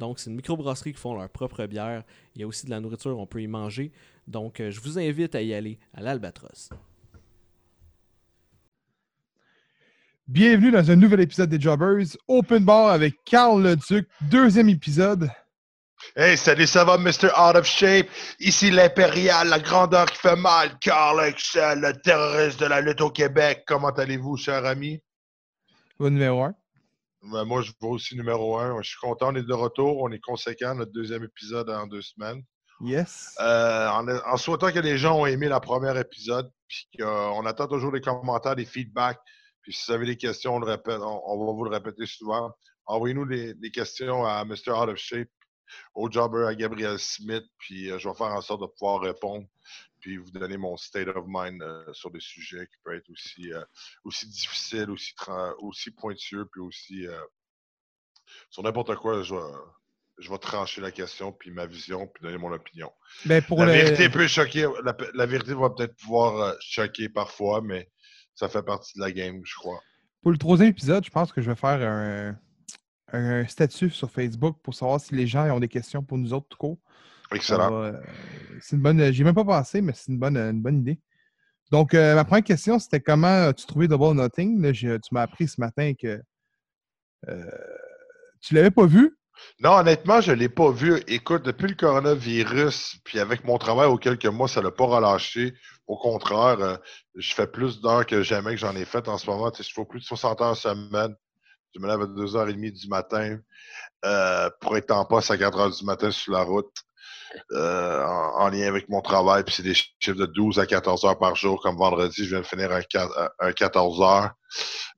Donc, c'est une microbrasserie qui font leur propre bière. Il y a aussi de la nourriture, on peut y manger. Donc, euh, je vous invite à y aller à l'Albatros. Bienvenue dans un nouvel épisode des Jobbers. Open Bar avec Carl Leduc, deuxième épisode. Hey, salut, ça va, Mr. Out of Shape? Ici l'Impérial, la grandeur qui fait mal, Carl Excel, le terroriste de la lutte au Québec. Comment allez-vous, cher ami? Au numéro 1. Ben, moi, je vais aussi numéro un. Je suis content, on est de retour. On est conséquent, notre deuxième épisode en deux semaines. Yes. Euh, en, en souhaitant que les gens ont aimé le premier épisode, puis qu'on attend toujours des commentaires, des feedbacks. Puis si vous avez des questions, on, le répète, on, on va vous le répéter souvent. Envoyez-nous des, des questions à Mr. Out of Shape, au Jobber, à Gabriel Smith, puis euh, je vais faire en sorte de pouvoir répondre, puis vous donner mon state of mind euh, sur des sujets qui peuvent être aussi, euh, aussi difficiles, aussi, aussi pointueux, puis aussi euh, sur n'importe quoi. Je vais, je vais trancher la question, puis ma vision, puis donner mon opinion. Ben pour la le- vérité peut choquer, la, la vérité va peut-être pouvoir choquer parfois, mais ça fait partie de la game, je crois. Pour le troisième épisode, je pense que je vais faire un, un statut sur Facebook pour savoir si les gens ont des questions pour nous autres tout court. Excellent. euh, c'est une bonne. J'y ai même pas pensé, mais c'est une bonne, une bonne idée. Donc, euh, ma première question, c'était comment as-tu trouvé Double Nothing? Là, tu m'as appris ce matin que euh, tu l'avais pas vu. Non, honnêtement, je ne l'ai pas vu. Écoute, depuis le coronavirus, puis avec mon travail aux quelques mois, ça ne l'a pas relâché. Au contraire, euh, je fais plus d'heures que jamais que j'en ai fait en ce moment. Tu sais, je fais plus de 60 heures semaine. Je me lève à 2h30 du matin pour être en poste à 4h du matin sur la route euh, en, en lien avec mon travail. Puis c'est des chiffres de 12 à 14 heures par jour. Comme vendredi, je viens de finir un, quat- un 14 heures.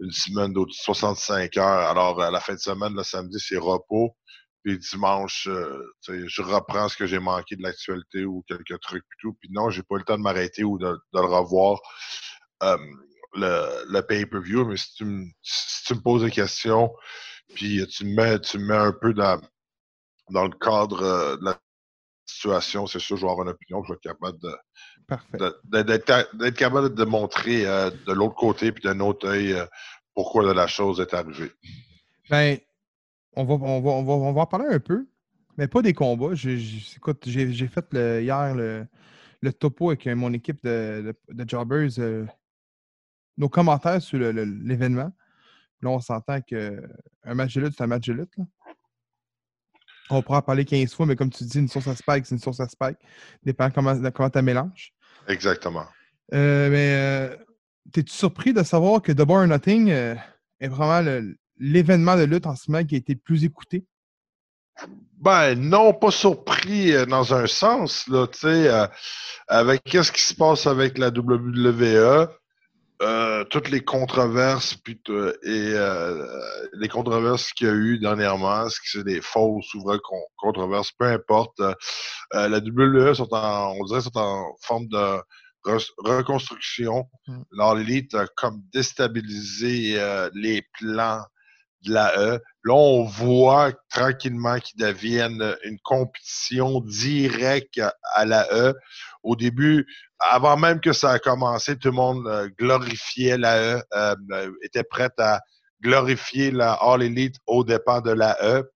Une semaine d'autres 65 heures. Alors, à la fin de semaine, le samedi, c'est repos. Puis dimanche, euh, je reprends ce que j'ai manqué de l'actualité ou quelques trucs et tout. Puis non, j'ai pas le temps de m'arrêter ou de, le revoir. euh, le, pay-per-view, mais si tu, me, poses des questions, puis tu me mets, tu me mets un peu dans, le cadre euh, de la situation, c'est sûr, je vais avoir une opinion, je vais être capable de, d'être capable de montrer euh, de l'autre côté puis d'un autre œil euh, pourquoi la chose est arrivée. Ben, on va, on, va, on, va, on va en parler un peu, mais pas des combats. J'ai- écoute, fait le- hier le, le topo avec euh, mon équipe de, de, de Jobbers, euh, nos commentaires sur l'événement. Là, on s'entend qu'un match de lutte, c'est un match de lutte. là. On pourra en parler 15 fois, mais comme tu dis, une source à spike, c'est une source à spike. Dépend comment, de comment tu mélanges. Exactement. Euh, mais euh, t'es-tu surpris de savoir que Double or Nothing euh, est vraiment l'événement de lutte en ce moment qui a été le plus écouté? Ben non, pas surpris euh, dans un sens, là, tu sais, euh, avec qu'est-ce qui se passe avec la WWE, euh, toutes les controverses puis et euh, les controverses qu'il y a eu dernièrement, est-ce que c'est des fausses ou vraies con- controverses, peu importe. euh, euh, la WWE sont en, on dirait, sont en forme de re- reconstruction. Mm. Alors, l'élite a comme déstabilisé euh, les plans de la E. Là, on voit tranquillement qu'ils deviennent une compétition directe à la E. Au début, avant même que ça a commencé, tout le monde euh, glorifiait la E, euh, euh, était prêt à glorifier la All Elite au départ de la E.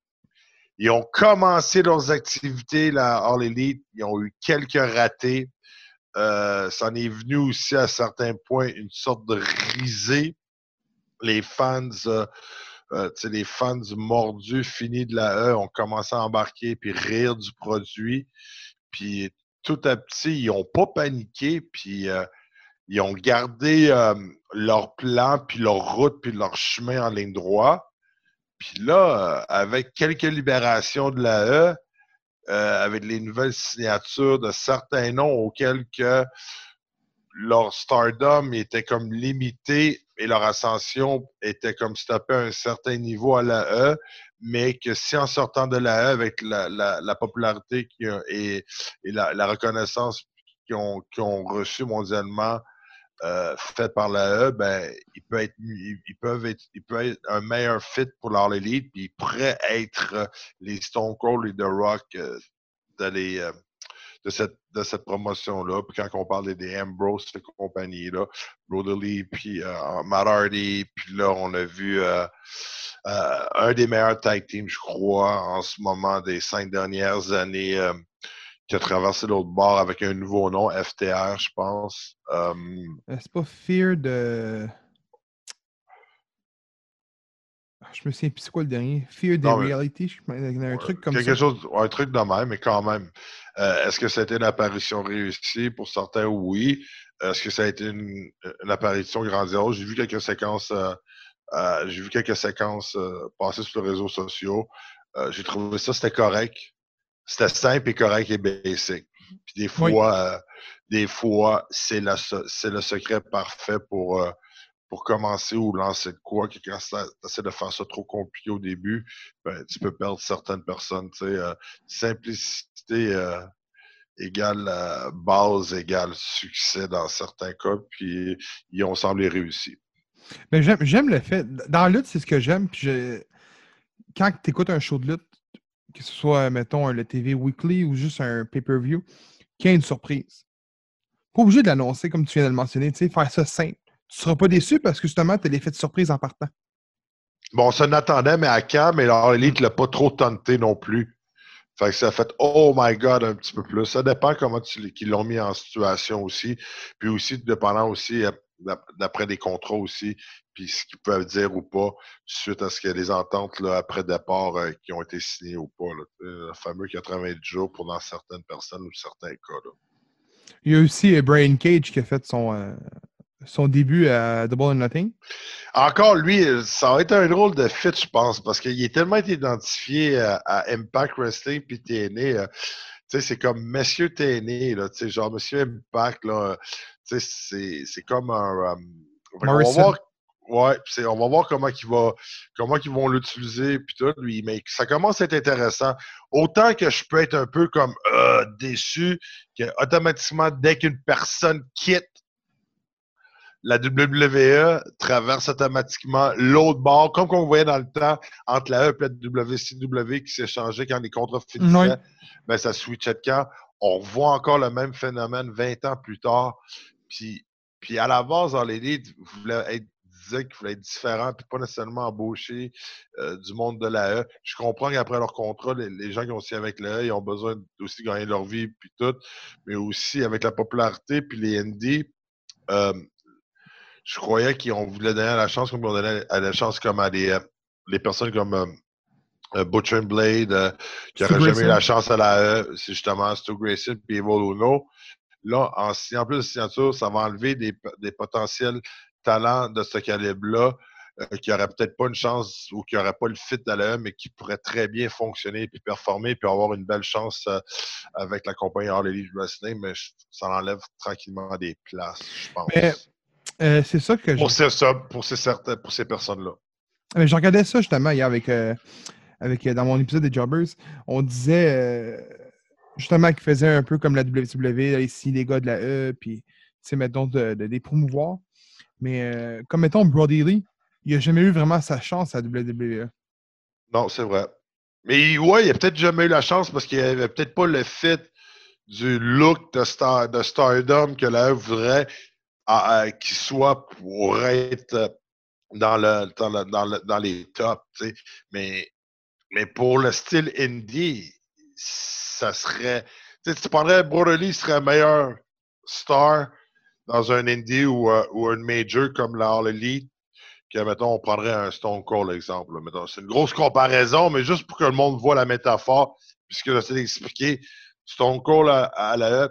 Ils ont commencé leurs activités, la All Elite. Ils ont eu quelques ratés. Euh, ça en est venu aussi à certains points une sorte de risée. Les fans, euh, euh, les fans mordus finis de la E ont commencé à embarquer puis rire du produit. Puis tout à petit, ils n'ont pas paniqué, puis euh, ils ont gardé leur plan, puis leur route, puis leur chemin en ligne droite. Puis là, euh, avec quelques libérations de la E, euh, avec les nouvelles signatures de certains noms auxquels que leur stardom était comme limité et leur ascension était comme stoppée à un certain niveau à la E, mais que si en sortant de la E avec la, la, la popularité qui et, et la, la, reconnaissance qu'ils ont, qu ont reçue mondialement euh, faite par la E, ben, il peut être, ils, peuvent être, il peut être un meilleur fit pour leur élite, puis ils pourraient être les Stone Cold et The Rock euh, euh, de cette, promotion-là. Puis quand on parle des Ambrose, cette compagnie-là, Brotherly, puis euh, Matt Hardy, puis là, on a vu euh, euh, un des meilleurs tag teams, je crois, en ce moment des cinq dernières années, euh, qui a traversé l'autre bord avec un nouveau nom, FTR, je pense. C'est pas Fear de. Je me souviens plus c'est quoi le dernier? Fear the Non, mais- Reality. Je... Il y a un truc comme quelque ça. chose, un truc de même, mais quand même. Euh, Est-ce que c'était une apparition réussie? Pour certains, oui. Est-ce que ça a été une, une apparition grandiose? J'ai vu quelques séquences, euh, euh, j'ai vu quelques séquences passer sur les réseaux sociaux. J'ai trouvé ça, c'était correct. C'était simple et correct et basic. Puis des fois, Oui. des fois, c'est le secret parfait pour, pour commencer ou lancer de quoi, que quand tu essaies de faire ça trop compliqué au début, ben, tu peux perdre certaines personnes. euh, simplicité euh, égale euh, base égale succès dans certains cas, puis ils ont semblé réussi. Mais j'aime, le fait. Dans la lutte, c'est ce que j'aime. Je- quand tu écoutes un show de lutte, que ce soit, mettons, le TV Weekly ou juste un pay-per-view, qu'il y ait une surprise. Pas obligé de l'annoncer comme tu viens de le mentionner, tu sais, faire ça simple. Tu seras pas déçu parce que justement, tu as l'effet de surprise en partant. Bon, on s'en attendait, mais à Cam, mais leur élite l'a pas trop tenté non plus. Fait que ça a fait Oh my God un petit peu plus. Ça dépend comment qu'ils l'ont mis en situation aussi. Puis aussi, dépendant aussi, euh, d'ap- d'après des contrats aussi, puis ce qu'ils peuvent dire ou pas, suite à ce qu'il y a des ententes là, après départ euh, qui ont été signées ou pas. Là, sais, le fameux 90 jours pour dans certaines personnes ou certains cas. Là. Il y a aussi euh, Brian Cage qui a fait son, euh, son début à Double or Nothing? Encore, lui, ça va être un drôle de fit, je pense, parce qu'il est tellement été identifié à, à Impact Wrestling puis TNA. euh, tu sais, c'est comme Monsieur TNA, là, tu sais, genre Monsieur Impact, là, tu sais, c'est, comme un... euh, qu'on va voir, ouais, on va voir comment va, comment qu'ils vont l'utiliser puis tout, lui, mais ça commence à être intéressant. Autant que je peux être un peu comme euh, déçu que automatiquement, dès qu'une personne quitte la WWE traverse automatiquement l'autre bord, comme qu'on voyait dans le temps entre la E et la WCW qui s'échangeait quand les contrats finissaient. Oui. Ben, ça switchait de camp. On voit encore le même phénomène 20 ans plus tard. Puis, puis à la base, dans l'élite, voulait être disait qu'il voulait être différent puis pas nécessairement embaucher euh, du monde de la E. Je comprends qu'après leur contrat, les, les gens qui ont signé avec la E, ils ont besoin aussi de gagner leur vie puis tout, mais aussi avec la popularité puis les ND, euh, je croyais qu'on voulait donner la chance comme on donnait à la chance comme à des, euh, des personnes comme euh, euh, Butcher and Blade, euh, qui Stu n'auraient jamais eu la chance à la E, c'est justement Stu Grayson et Evil Uno. Là, en, si- en plus de signature, ça va enlever des, des potentiels talents de ce calibre-là euh, qui n'auraient peut-être pas une chance ou qui n'auraient pas le fit à la E, mais qui pourraient très bien fonctionner puis performer puis avoir une belle chance euh, avec la compagnie All Elite Wrestling, mais je- ça enlève tranquillement des places, je pense. Mais Euh, c'est ça que je. Pour ces, ça- pour ces, certains- pour ces personnes-là. Mais je regardais ça justement hier avec, euh, avec euh, dans mon épisode des Jobbers. On disait justement qu'ils faisaient un peu comme la WCW, ici les gars de la E, puis mettons, de, de les promouvoir. Mais comme mettons Brody Lee, il n'a jamais eu vraiment sa chance à WWE. Non, c'est vrai. Mais ouais, il a peut-être jamais eu la chance parce qu'il avait peut-être pas le fit du look de, star, de Stardom que la E voudrait qu'il soit pour être dans, le, dans, le- dans, le- dans les tops. tu sais. Mais, mais pour le style indie, ça serait. Tu prendrais Brody serait meilleur star dans un indie ou, euh, ou un major comme la All Elite que, mettons, on prendrait un Stone Cold, exemple. C'est une grosse comparaison, mais juste pour que le monde voit la métaphore, puisque j'essaie d'expliquer, Stone Cold à, la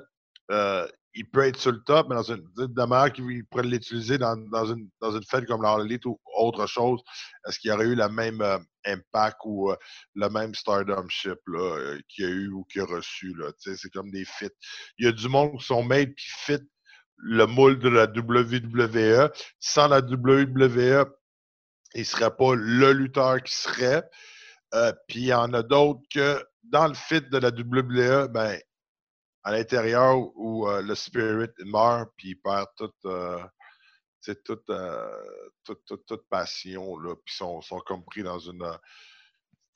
euh, il peut être sur le top, mais dans une, de qu'il pourrait l'utiliser dans, dans, une, dans une fête comme la Elite ou autre chose, est-ce qu'il y aurait eu le même euh, impact ou euh, le même stardomship euh, qu'il a eu ou qu'il a reçu? C'est comme des fits. Il y a du monde qui sont made puis fit le moule de la WWE. Sans la WWE, il ne serait pas le lutteur qui serait. Euh, puis il y en a d'autres que dans le fit de la WWE, ben, à l'intérieur où euh, le spirit meurt, puis il perd toute, euh, toute, toute, toute, toute, passion, là, puis sont, sont comme pris dans une.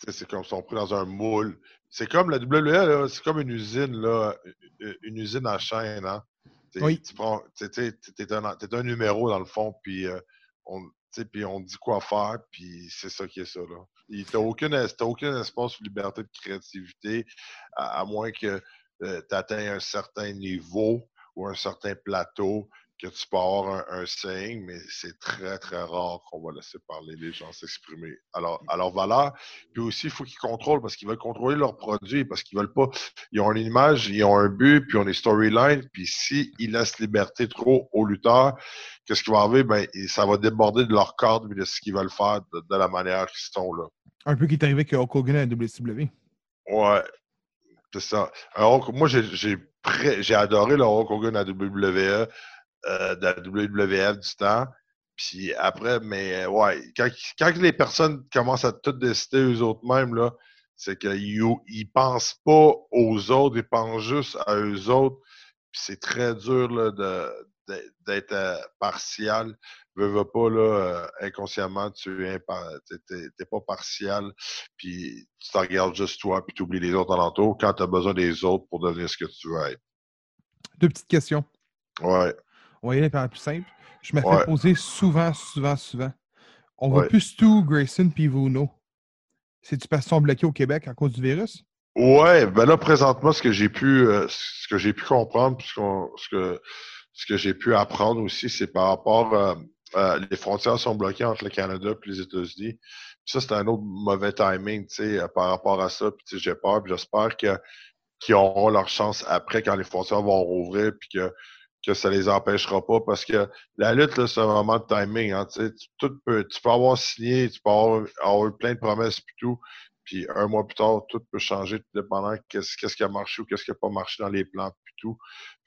c'est comme sont pris dans un moule. C'est comme la WWE, c'est comme une usine, là, une usine à chaîne. Hein? Oui. Tu prends, t'es, un, un, numéro dans le fond, puis on, puis on dit quoi faire, puis c'est ça qui est ça. Tu n'as aucun, aucun espace de liberté de créativité, à, moins que euh, tu atteignes un certain niveau ou un certain plateau que tu peux avoir un, signe, mais c'est très, très rare qu'on va laisser parler les gens s'exprimer à leur, à leur valeur. Puis aussi, il faut qu'ils contrôlent parce qu'ils veulent contrôler leurs produits, parce qu'ils veulent pas. Ils ont une image, ils ont un but, puis ils ont des storylines. Puis s'ils laissent liberté trop aux lutteurs, qu'est-ce qui va arriver? Ben, ça va déborder de leur cadre et de ce qu'ils veulent faire de, la manière qu'ils sont là. Un peu qui est arrivé avec Hulk Hogan à la WCW. Ouais. Moi, j'ai adoré le Hulk Hogan à WWE. Euh, la WWF du temps. Puis après, mais ouais, quand, les personnes commencent à tout décider eux autres mêmes, là, c'est qu'ils ne pensent pas aux autres, ils pensent juste à eux autres. Puis c'est très dur d'être euh, partial. Veux, veux pas, là, euh, inconsciemment, tu n'es pas partial, puis tu te regardes juste toi, puis tu oublies les autres alentours quand tu as besoin des autres pour devenir ce que tu veux être. Deux petites questions. Ouais. On va y aller par la plus simple. Je me fais poser souvent, souvent, souvent. On voit plus Stu, Grayson puis Vuno. C'est-tu parce qu'ils sont bloqués au Québec à cause du virus? Ouais, ben là, présentement, ce que j'ai pu, euh, ce que j'ai pu comprendre, ce, que, ce que j'ai pu apprendre aussi, c'est par rapport euh, euh, les frontières sont bloquées entre le Canada et les États-Unis. Ça, c'est un autre mauvais timing, sais, par rapport à ça. J'ai peur, j'espère que qu'ils auront leur chance après quand les frontières vont rouvrir, puis que que ça les empêchera pas parce que la lutte, c'est un moment de timing. Hein, tu peux avoir signé, tu peux avoir, avoir plein de promesses puis tout, puis un mois plus tard, tout peut changer tout dépendant qu'est-ce, qui a marché ou qu'est-ce qui n'a pas marché dans les plans puis tout.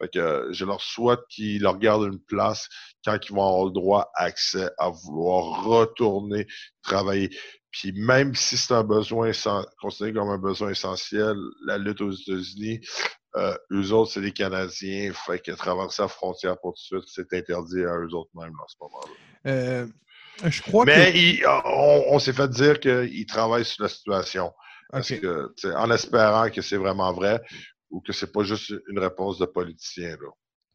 Fait que je leur souhaite qu'ils leur gardent une place quand ils vont avoir le droit accès à vouloir retourner travailler. Puis même si c'est un besoin considéré comme un besoin essentiel, la lutte aux États-Unis, euh, eux autres, c'est des Canadiens. Fait que traverser la frontière pour tout de suite, c'est interdit à eux autres même dans ce moment-là. Euh, je crois Mais on, s'est fait dire qu'ils travaillent sur la situation. Parce que, en espérant que c'est vraiment vrai ou que c'est pas juste une réponse de politicien. Là.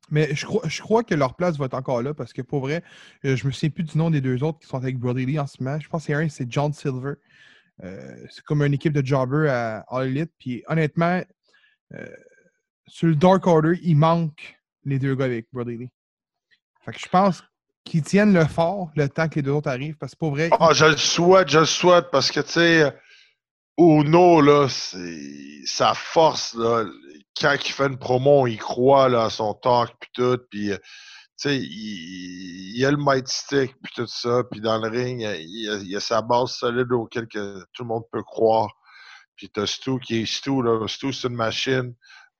Mais je crois, je crois que leur place va être encore là parce que pour vrai, euh, je me souviens plus du nom des deux autres qui sont avec Brody Lee en ce moment. Je pense que c'est un, c'est John Silver. c'est comme une équipe de jobbers à All Elite. Puis honnêtement, sur le Dark Order, il manque les deux gars avec Brody Lee. Fait que je pense qu'ils tiennent le fort le temps que les deux autres arrivent, parce que pour vrai. Ah, je le souhaite, je le souhaite, parce que, tu sais, Uno, là, c'est sa force, là. Quand il fait une promo, il croit là, à son talk, puis tout, puis, tu sais, il, il, a le might stick, puis tout ça, puis dans le ring, il, il, a, sa base solide auquel que tout le monde peut croire. Puis t'as Stu qui est Stu, là. Stu, c'est une machine.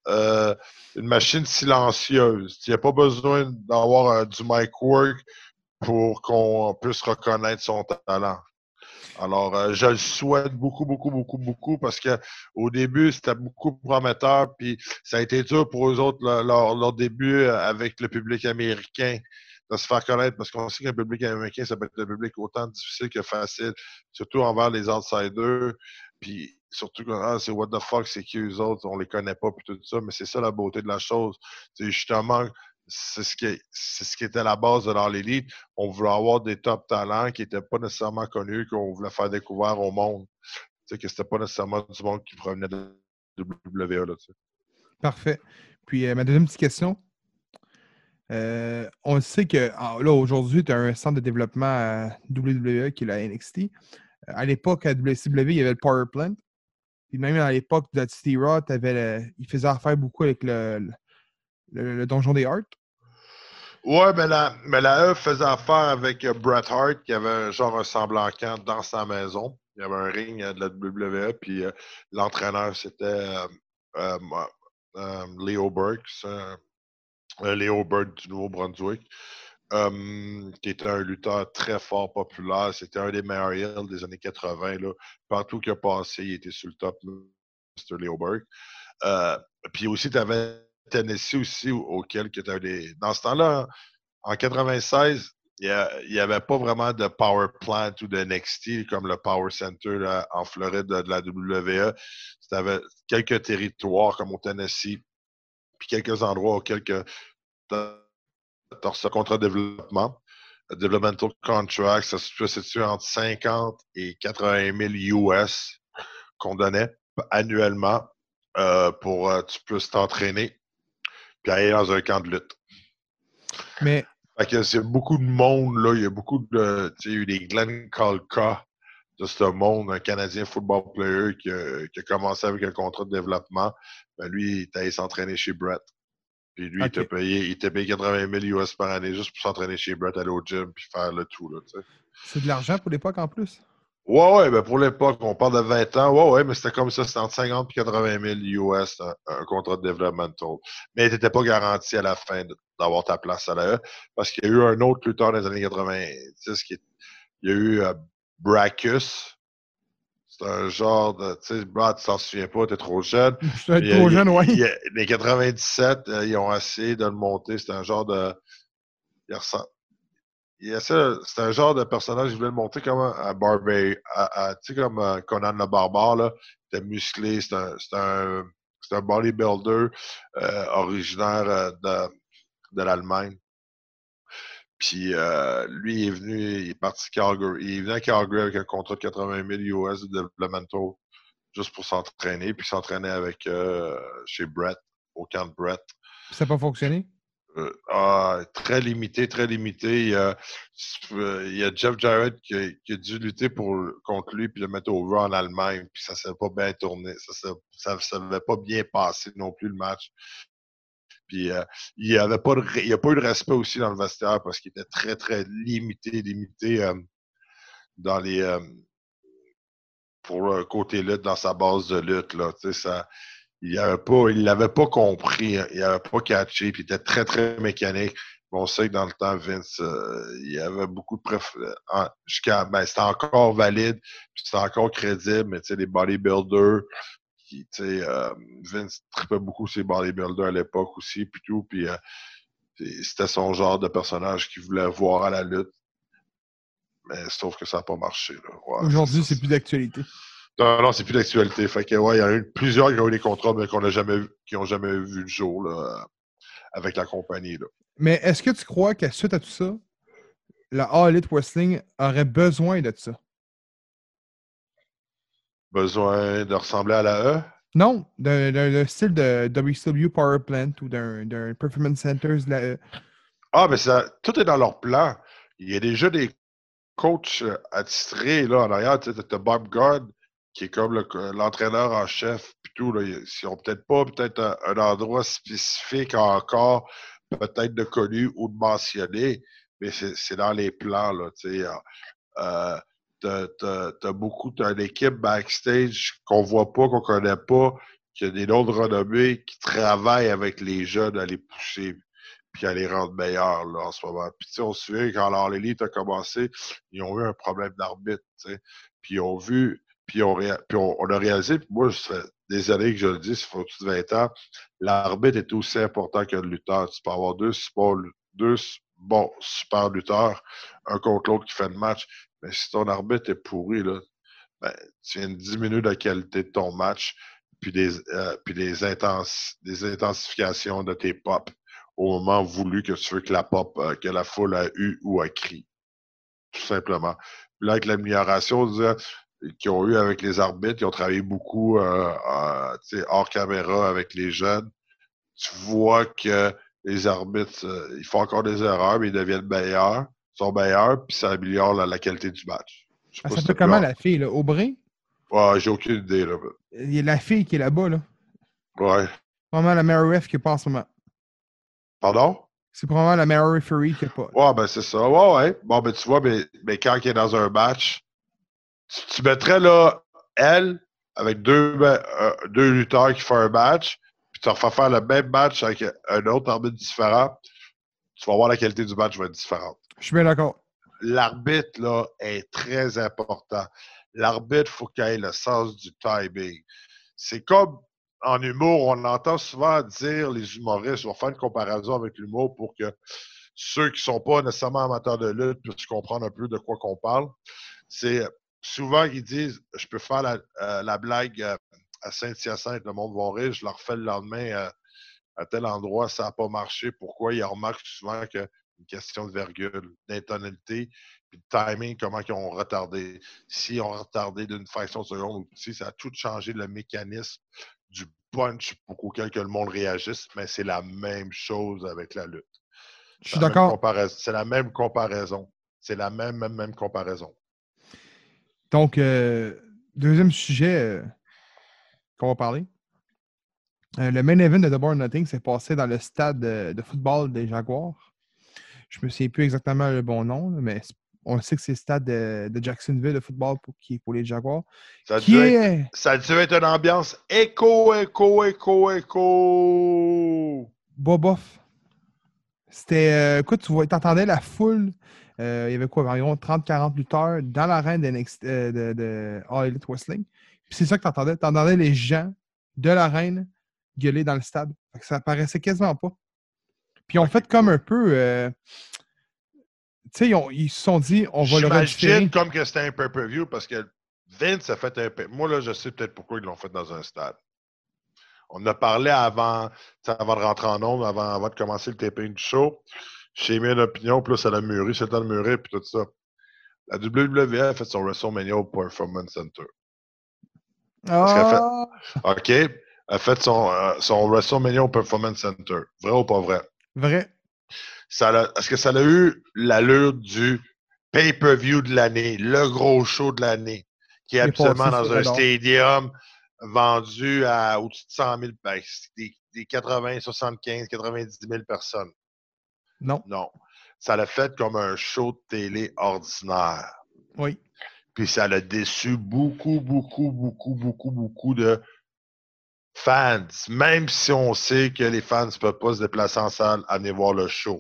Euh, une machine silencieuse. Il n'y a pas besoin d'avoir euh, du mic work pour qu'on puisse reconnaître son talent. Alors, euh, je le souhaite beaucoup, beaucoup, beaucoup, beaucoup parce que au début, c'était beaucoup prometteur, puis ça a été dur pour eux autres leur, leur, début avec le public américain de se faire connaître parce qu'on sait qu'un public américain, ça peut être un public autant difficile que facile, surtout envers les outsiders. Puis surtout quand ah, c'est what the fuck, c'est qui eux autres, on les connaît pas, puis tout ça, mais c'est ça la beauté de la chose. C'est justement, c'est ce qui ce qui était la base de leur élite. On voulait avoir des top talents qui n'étaient pas nécessairement connus, qu'on voulait faire découvrir au monde. Tu sais, que c'était pas nécessairement du monde qui provenait de WWE. Là, Parfait. Puis euh, ma deuxième petite question. Euh, on sait que là, aujourd'hui, tu as un centre de développement à WWE qui est la NXT. À l'époque, à WCW, il y avait le Power Plant. Puis même à l'époque de City Raw, il faisait affaire beaucoup avec le, le, Donjon des Hearts. Ouais, mais la, mais la E faisait affaire avec euh, Bret Hart, qui avait un genre un semblant camp dans sa maison. Il y avait un ring euh, de la WWE, puis euh, l'entraîneur, c'était Leo Burke, Leo Burke du Nouveau-Brunswick. euh, qui était un lutteur très fort, populaire. C'était un des meilleurs heels des années 80. Là. Partout qu'il a passé, il était sur le top, Mr. Leoberg. Euh, puis aussi, tu avais Tennessee aussi, auquel tu des. Dans ce temps-là, en 96, il n'y avait pas vraiment de power plant ou de NXT comme le Power Center en Floride de, la WWE. C'était quelques territoires comme au Tennessee, puis quelques endroits tu as ce contrat de développement. Developmental contract, ça se situe entre 50 et 80 000 US qu'on donnait annuellement euh, pour que euh, tu puisses t'entraîner puis aller dans un camp de lutte. Mais fait que c'est beaucoup de monde, là. Il y a beaucoup de. Tu sais, il y a eu des Glenn Kalka de ce monde, un Canadien football player qui a commencé avec un contrat de développement. Ben, lui, il était allé s'entraîner chez Brett. Puis lui, il t'a payé, il payé 80 000 US par année juste pour s'entraîner chez Brett, aller au gym puis faire le tout, là. C'est de l'argent pour l'époque en plus? Ouais, ouais, ben pour l'époque, on parle de 20 ans. Ouais, ouais, mais c'était comme ça, c'était entre 50 et 80 000 US, un, contrat de développement. Mais tu n'étais pas garanti à la fin d'avoir ta place à la E, parce qu'il y a eu un autre lutteur dans les années 90, qui il y a eu euh, Brackus. C'est un genre de. Tu sais, Brad, tu t'en souviens pas, t'es trop jeune. Je suis trop jeune, oui. Les 97, euh, ils ont essayé de le monter. C'était un genre de. Il ressemble c'est un genre de personnage, je voulais le montrer comme un, barbare, tu sais, comme euh, Conan le barbare, là. C'était musclé, c'est un, un, un, bodybuilder euh, originaire de, de l'Allemagne. Puis lui, il est venu, il est parti Calgary. Il est venu à Calgary avec un contrat de 80 000 US de developmental juste pour s'entraîner, puis s'entraîner avec chez Brett, au camp de Brett. Ça n'a pas fonctionné? Euh, ah, très limité, très limité. Il y a, il y a Jeff Jarrett qui a, dû lutter pour, contre lui puis le mettre au over en Allemagne. Puis ça ne s'est pas bien tourné. Ça ne s'avait pas bien passé non plus le match. Puis euh, il n'y avait pas il a pas eu de respect aussi dans le vestiaire parce qu'il était très, très limité, limité euh, dans les pour le côté lutte, dans sa base de lutte. Là. Ça, il l'avait pas, il l'avait pas compris, hein. il n'avait pas catché, puis il était très, très mécanique. on sait que dans le temps, Vince, euh, il y avait beaucoup de ben, c'était encore valide, puis c'était encore crédible, mais tu sais, les bodybuilders, qui, tu sais, euh, Vince tripait beaucoup ses bodybuilders à l'époque aussi, puis tout, puis euh, c'était son genre de personnage qu'il voulait voir à la lutte. Mais sauf que ça n'a pas marché. Aujourd'hui, c'est plus d'actualité. Non, non, c'est plus d'actualité. Fait que, ouais, il y en a eu plusieurs qui ont eu des contrats, mais qu'on n'a jamais, qui n'ont jamais vu le jour là, avec la compagnie. Là. Mais est-ce que tu crois qu'à suite à tout ça, la All Elite Wrestling aurait besoin de ça? Besoin de ressembler à la E? Non, d'un style de WCW Power Plant ou d'un Performance Centers de la E. Ah, mais ça, tout est dans leur plan. Il y a déjà des coachs euh, attitrés là, en arrière. Tu as Bob Gard qui est comme l'entraîneur en chef, puis tout. Là, ils n'ont peut-être pas peut-être un, endroit spécifique encore, peut-être de connu ou de mentionné, mais c'est dans les plans. Là, euh, t'as beaucoup, t'as une équipe backstage qu'on voit pas, qu'on connaît pas, qui a des noms de renommée, qui travaillent avec les jeunes à les pousser puis à les rendre meilleurs là, en ce moment. Puis on se souvient quand l'élite a commencé, ils ont eu un problème d'arbitre, puis ils ont vu puis on, a réalisé, puis moi, ça fait des années que je le dis, ça fait au-dessus de 20 ans, l'arbitre est aussi important que le lutteur. Tu peux avoir deux, deux bons super lutteurs, un contre l'autre qui fait le match, mais si ton arbitre est pourri, là, ben, tu viens de diminuer la qualité de ton match, puis des, euh, puis des, des intensifications de tes pop au moment voulu que tu veux que la pop, euh, que la foule a eu ou a crié. Tout simplement. Puis là, avec l'amélioration, qui ont eu avec les arbitres, qui ont travaillé beaucoup euh, hors caméra avec les jeunes, tu vois que les arbitres, ils font encore des erreurs, mais ils deviennent meilleurs, sont meilleurs, puis ça améliore la, qualité du match. Ah, ça fait comment la fille, là? Aubry? Ouais, j'ai aucune idée. Là. Il y a la fille qui est là-bas, là. Ouais. Probablement la Mary F qui est pas en ce moment. Pardon? C'est probablement la Mary Referee qui est pas. Ouais, ben c'est ça. Ouais, ouais. Bon, ben tu vois, mais, mais quand il est dans un match, tu, mettrais là, elle, avec deux, ben, euh, deux lutteurs qui font un match, puis tu refais faire le même match avec un autre arbitre différent, tu vas voir la qualité du match va être différente. Je suis bien d'accord. L'arbitre, là, est très important. L'arbitre, faut qu'il ait le sens du timing. C'est comme en humour, on entend souvent dire les humoristes, on faire une comparaison avec l'humour pour que ceux qui ne sont pas nécessairement amateurs de lutte puissent comprendre un peu de quoi qu'on parle. C'est souvent ils disent Je peux faire la, euh, blague euh, à Saint-Hyacinthe, le monde va rire, je leur refais le lendemain euh, à tel endroit, ça n'a pas marché. Pourquoi? Ils remarquent souvent que une question de virgule, d'intonalité, puis de timing, comment ils ont retardé. Si on retardé d'une fraction de seconde ou si ça a tout changé le mécanisme du punch pour auquel que le monde réagisse, mais c'est la même chose avec la lutte. Je suis d'accord. C'est la même comparaison. C'est la même, même, même comparaison. Donc, euh, deuxième sujet euh, qu'on va parler. Euh, le main event de The Born Nothing s'est passé dans le stade de, football des Jaguars. Je me souviens plus exactement le bon nom, mais on sait que c'est le stade de, Jacksonville de football pour, qui pour les Jaguars. Ça a, dû être, ça a dû être une ambiance écho, écho, écho, écho. Bobof. C'était. Euh, écoute, tu entendais la foule. Euh, il y avait quoi, environ 30-40 lutteurs dans l'arène de, euh, de, de All Elite Wrestling. Puis c'est ça que tu entendais. Tu entendais les gens de l'arène gueuler dans le stade. ça paraissait quasiment pas. Puis ils ont fait comme un peu. tu sais, ils, se sont dit, on va le J'imagine comme que c'était un pay-per-view parce que Vince a fait un. Moi, là, je sais peut-être pourquoi ils l'ont fait dans un stade. On a parlé avant, avant de rentrer en ondes, avant, avant de commencer le taping du show. J'ai mis une opinion, là, ça l'a mûri, c'est le temps de mûrir, puis tout ça. La WWE a fait son WrestleMania au Performance Center. Ah! OK. Elle a fait son, euh, son WrestleMania au Performance Center. Vrai ou pas vrai? Vrai? Est-ce que ça a eu l'allure du pay-per-view de l'année, le gros show de l'année, qui est absolument dans un stadium vendu à au-dessus de 100 000, ben, des, 80, 75, 90 000 personnes. Non. Non. Ça l'a fait comme un show de télé ordinaire. Oui. Puis ça l'a déçu beaucoup, beaucoup, beaucoup, beaucoup, beaucoup de fans. Même si on sait que les fans ne peuvent pas se déplacer en salle à voir le show.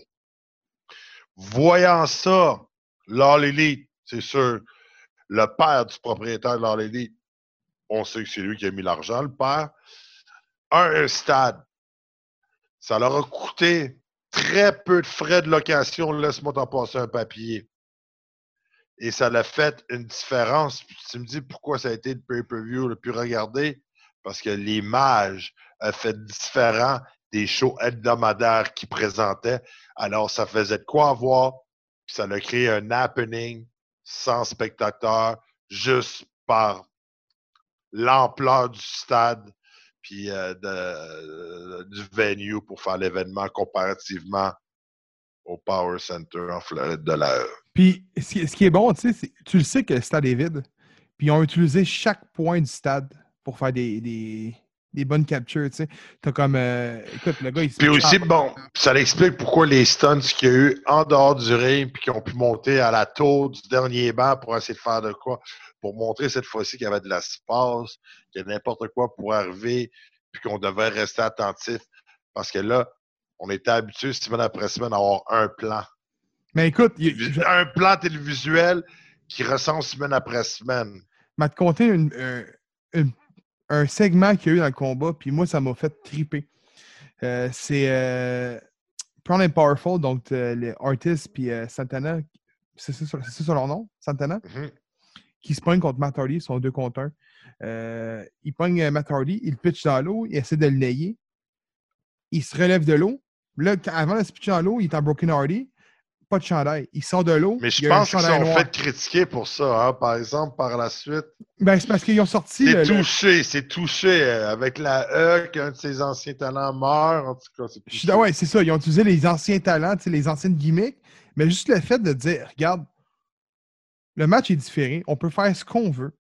Voyant ça, l'All Elite, c'est sûr, le père du propriétaire de l'All Elite on sait que c'est lui qui a mis l'argent, le père. Un, stade. Ça leur a coûté très peu de frais de location. Laisse-moi t'en passer un papier. Et ça l'a fait une différence. tu me dis pourquoi ça a été le pay-per-view le plus regardé? Parce que l'image a fait différent des shows hebdomadaires qu'ils présentaient. Alors, ça faisait de quoi voir. Puis ça a créé un happening sans spectateur, juste par l'ampleur du stade puis euh, de, du venue pour faire l'événement comparativement au Power Center en Floride de la e. Puis ce qui est bon, tu sais, tu le sais que le stade est vide. Puis ils ont utilisé chaque point du stade pour faire des, des, bonnes captures, tu sais. T'as comme... Euh, écoute, le gars, il Puis aussi, bon, ça l'explique pourquoi les stunts qu'il y a eu en dehors du ring puis qui ont pu monter à la tour du dernier banc pour essayer de faire de quoi? Pour montrer cette fois-ci qu'il y avait de l'espace, qu'il y a n'importe quoi pour arriver, puis qu'on devait rester attentif. Parce que là, on était habitué semaine après semaine à avoir un plan. Mais écoute, un plan télévisuel qui ressemble semaine après semaine. m'a te compté un segment qu'il y a eu dans le combat, puis moi, ça m'a fait triper. Euh, c'est euh, Proud and Powerful, donc euh, les artistes, puis euh, Santana. C'est ça, ça, leur nom, Santana? Mm-hmm qui se pogne contre Matt Hardy, ils sont deux contre un. Euh, il pogne euh, Matt Hardy, il pitch dans l'eau, il essaie de le nayer. Il se relève de l'eau. Là, avant de se pitcher dans l'eau, il est en Broken Hardy. Pas de chandail. Il sort de l'eau. Mais je pense qu'ils sont fait critiquer pour ça, hein, par exemple, par la suite. Ben, c'est parce qu'ils ont sorti. C'est touché, c'est touché. Euh, avec la E, qu'un de ses anciens talents meurt. En tout cas, c'est Ouais, c'est ça. Ils ont utilisé les anciens talents, les anciennes gimmicks. Mais juste le fait de dire, regarde, le match est différé. On peut faire ce qu'on veut.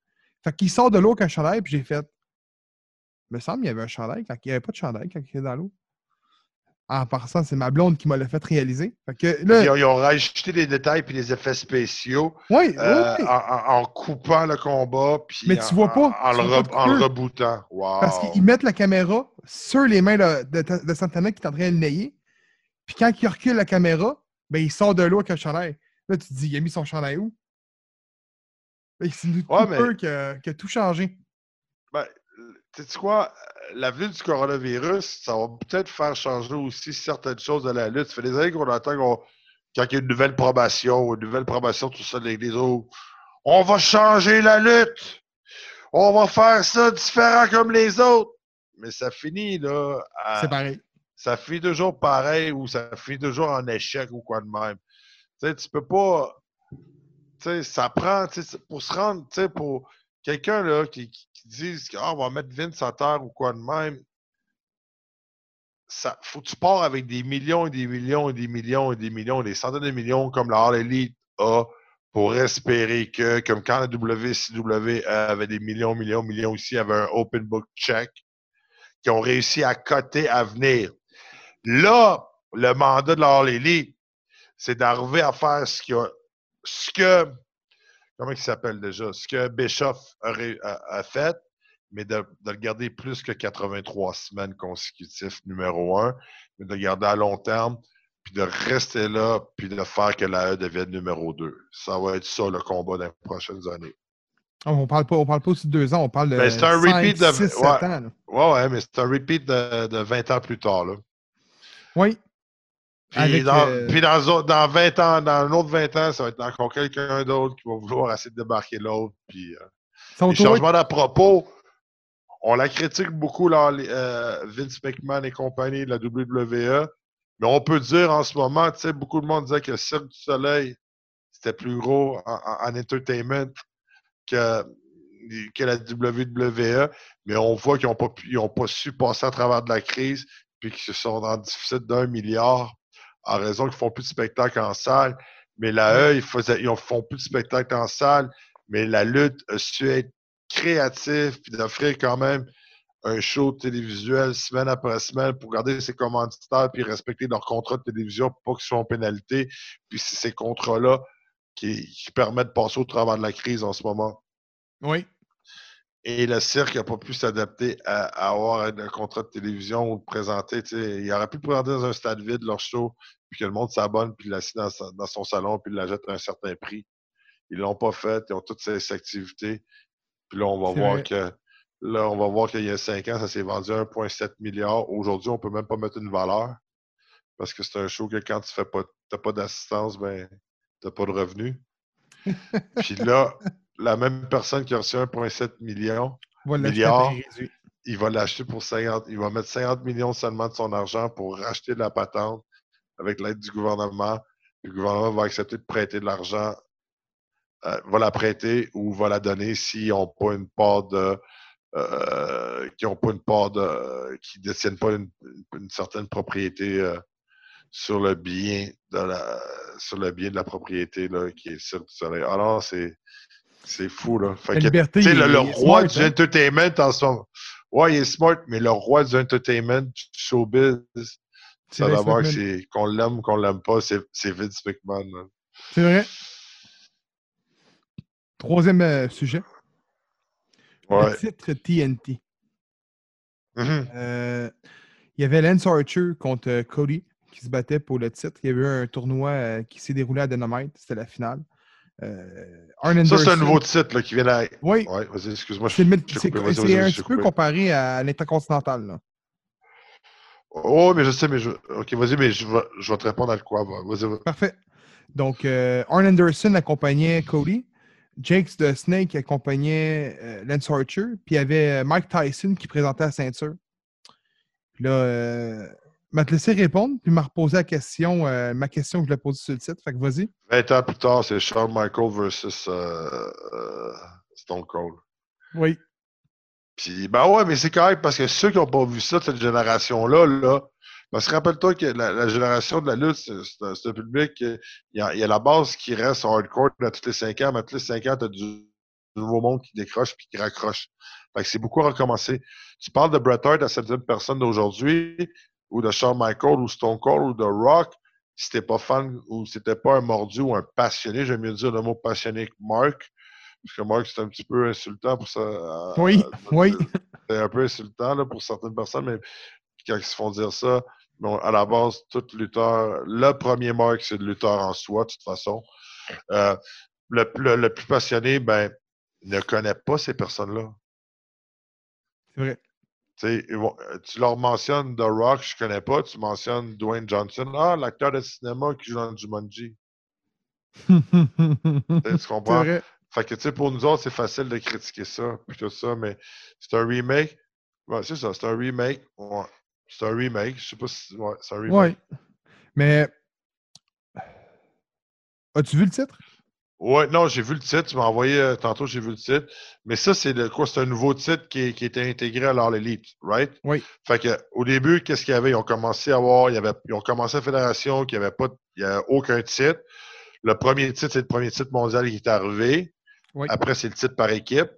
Fait qu'il sort de l'eau avec un chandail, puis j'ai fait. Il me semble qu'il y avait un chandail quand il n'y avait pas de chandail quand il était dans l'eau. En passant, c'est ma blonde qui m'a le fait réaliser. que, ils, ont, rajouté des détails puis des effets spéciaux oui, euh, En, coupant le combat puis Mais tu vois pas, en, le, rebootant. Parce qu'ils mettent la caméra sur les mains de, de, Santana qui est en train de le nayer. Puis quand il recule la caméra, ben, il sort de l'eau avec un chandail. Là, tu te dis, il a mis son chandail où? Ben, c'est une Ouais, mais- qui a tout changé. Tu sais quoi? L'avenue du coronavirus, ça va peut-être faire changer aussi certaines choses de la lutte. Ça fait des années qu'on qu'on- quand il y a une nouvelle probation, une nouvelle probation, tout ça, les, les autres. On va changer la lutte! On va faire ça différent comme les autres! Mais ça finit, là. à- C'est pareil. ça finit toujours pareil ou ça finit toujours en échec ou quoi de même. Tu sais, tu peux pas. Tu sais, ça prend. tu sais, Pour se rendre. Tu sais, pour quelqu'un là qui, qui, qui dise qu'on va mettre Vince à terre ou quoi de même. Ça, faut que tu pars avec des millions et des millions et des millions et des millions, des centaines de millions comme la All Elite a pour espérer que, comme quand la WCW avait des millions, millions, millions ici, avait un open book check, qui ont réussi à coter à venir. Là, le mandat de la All Elite, c'est d'arriver à faire ce, ce que, comment il s'appelle déjà, ce que Bischoff a, ré- a- a fait, mais de, de le garder plus que 83 semaines consécutives, numéro un, mais de le garder à long terme, puis de rester là, puis de faire que la E devienne numéro deux. Ça va être ça le combat dans les prochaines années. Ah, On parle pas, on parle pas aussi de deux ans, on parle de Ben, c'est un 5, repeat de- 6, 7 ouais. ans. Ouais, ouais, mais c'est un repeat de, de 20 ans plus tard. Là. Oui. Puis, Avec, dans, euh, puis dans, dans 20 ans, dans un autre 20 ans, ça va être encore quelqu'un d'autre qui va vouloir essayer de débarquer l'autre. Puis, euh, les changements d'à propos, on la critique beaucoup, là, euh, Vince McMahon et compagnie de la WWE. Mais on peut dire en ce moment, tu sais, beaucoup de monde disait que Cirque du Soleil, c'était plus gros en, en- en entertainment que, que la WWE. Mais on voit qu'ils n'ont pas, pu- ils ont pas su passer à travers de la crise, puis qu'ils sont dans le déficit d'un milliard en raison qu'ils font plus de spectacles en salle. Mais la E, ils, faisaient, ils font plus de spectacles en salle, mais la lutte a su être créative puis d'offrir quand même un show télévisuel semaine après semaine pour garder ses commanditaires puis respecter leurs contrats de télévision pour pas qu'ils soient en pénalité. Puis c'est ces contrats-là qui, qui permettent de passer au travers de la crise en ce moment. Oui. Et le cirque n'a pas pu s'adapter à, à avoir un contrat de télévision ou de présenter. Il aurait pu présenter dans un stade vide leur show, puis que le monde s'abonne, puis l'assit dans, dans son salon, puis l'achète à un certain prix. Ils l'ont pas fait, ils ont toutes ces activités. Puis là, on va voir vrai. que là, on va voir qu'il y a cinq ans, ça s'est vendu à 1,7 milliard. Aujourd'hui, on peut même pas mettre une valeur. Parce que c'est un show que quand tu fais pas, t'as pas d'assistance, ben, t'as pas de revenus. Puis là, la même personne qui a reçu 1,7 million, On va l'acheter à Milliard. prix réduit. il va l'acheter pour 50, il va mettre 50 millions seulement de son argent pour racheter de la patente avec l'aide du gouvernement. Le gouvernement va accepter de prêter de l'argent, euh, va la prêter ou va la donner s'ils n'ont pas une part de, euh, qui ont pas une part de, qui détiennent pas une, une certaine propriété euh, sur le bien de la, sur le bien de la propriété là, qui est sur le soleil. Alors c'est, c'est fou là. Fait que, il le, il roi smart, du hein. entertainment en ce moment. Ouais, il est smart, mais le roi du entertainment, du showbiz, ça McMahon. c'est qu'on l'aime ou qu'on l'aime pas, c'est Vince McMahon. C'est vrai. Troisième euh, sujet. Ouais. Le titre TNT. Mhm. Euh, il y avait Lance Archer contre euh, Cody qui se battait pour le titre. Il y avait eu un tournoi qui s'est déroulé à Dynamite. C'était la finale. Euh, Arn Ça, c'est un nouveau titre là, qui vient à. Oui, Ouais, vas-y, excuse-moi. c'est un petit peu comparé à l'Intercontinental. Oh, mais je sais, mais je. Ok, vas-y, mais je vais, je vais te répondre à le quoi. va- Vas-y, vas- Parfait. Donc, euh, Arn Anderson accompagnait Cody. Jakes the Snake accompagnait euh, Lance Archer. Puis il y avait euh, Mike Tyson qui présentait la ceinture. Puis là, euh, m'a te laissé répondre, puis m'a reposé la question, euh, ma question que je l'ai posée sur le site. Fait que vas-y. 20 ans plus tard, c'est Shawn Michaels versus euh, euh, Stone Cold. Oui. Puis, ben ouais, mais c'est correct parce que ceux qui n'ont pas vu ça, cette génération-là, là, parce que rappelle-toi que la, la génération de la lutte, c'est un, public, il y, a, il y a la base qui reste hardcore à tous les cinq ans, mais à tous les cinq ans, tu as du, nouveau monde qui décroche puis qui raccroche. Fait que c'est beaucoup recommencé. Tu parles de Bret Hart à certaines personnes d'aujourd'hui, ou de Shawn Michaels, ou Stone Cold, ou de Rock, si t'es pas fan, ou si t'es pas un mordu ou un passionné, j'aime mieux dire le mot passionné que Mark, parce que Mark, c'est un petit peu insultant pour ça. euh, Oui, euh, oui. c'est un peu insultant là, pour certaines personnes, mais quand ils se font dire ça, Bon, à la base, tout lutteur, le premier marque, c'est le lutteur en soi, de toute façon. Euh, le, le, le, plus passionné, ben, ne connaît pas ces personnes-là. C'est vrai. Euh, tu leur mentionnes The Rock, je connais pas. Tu mentionnes Dwayne Johnson. Ah, l'acteur de cinéma qui joue dans Jumanji. tu comprends? Fait que, tu sais, pour nous autres, c'est facile de critiquer ça, puis tout ça, mais c'est un remake. Ouais, c'est ça, c'est un remake. Ouais. C'est un remake. Je sais pas si. Ouais, c'est un remake. Ouais. Mais. As-tu vu le titre? Ouais, non, j'ai vu le titre. Tu m'as envoyé euh, tantôt, j'ai vu le titre. Mais ça, c'est le quoi? C'est un nouveau titre qui, qui était intégré à l'All Elite, right? Oui. Fait que au début, qu'est-ce qu'il y avait? Ils ont commencé à avoir, il y avait, ils ont commencé à la fédération qui avait pas, il y avait aucun titre. Le premier titre, c'est le premier titre mondial qui est arrivé. Oui. Après, c'est le titre par équipe.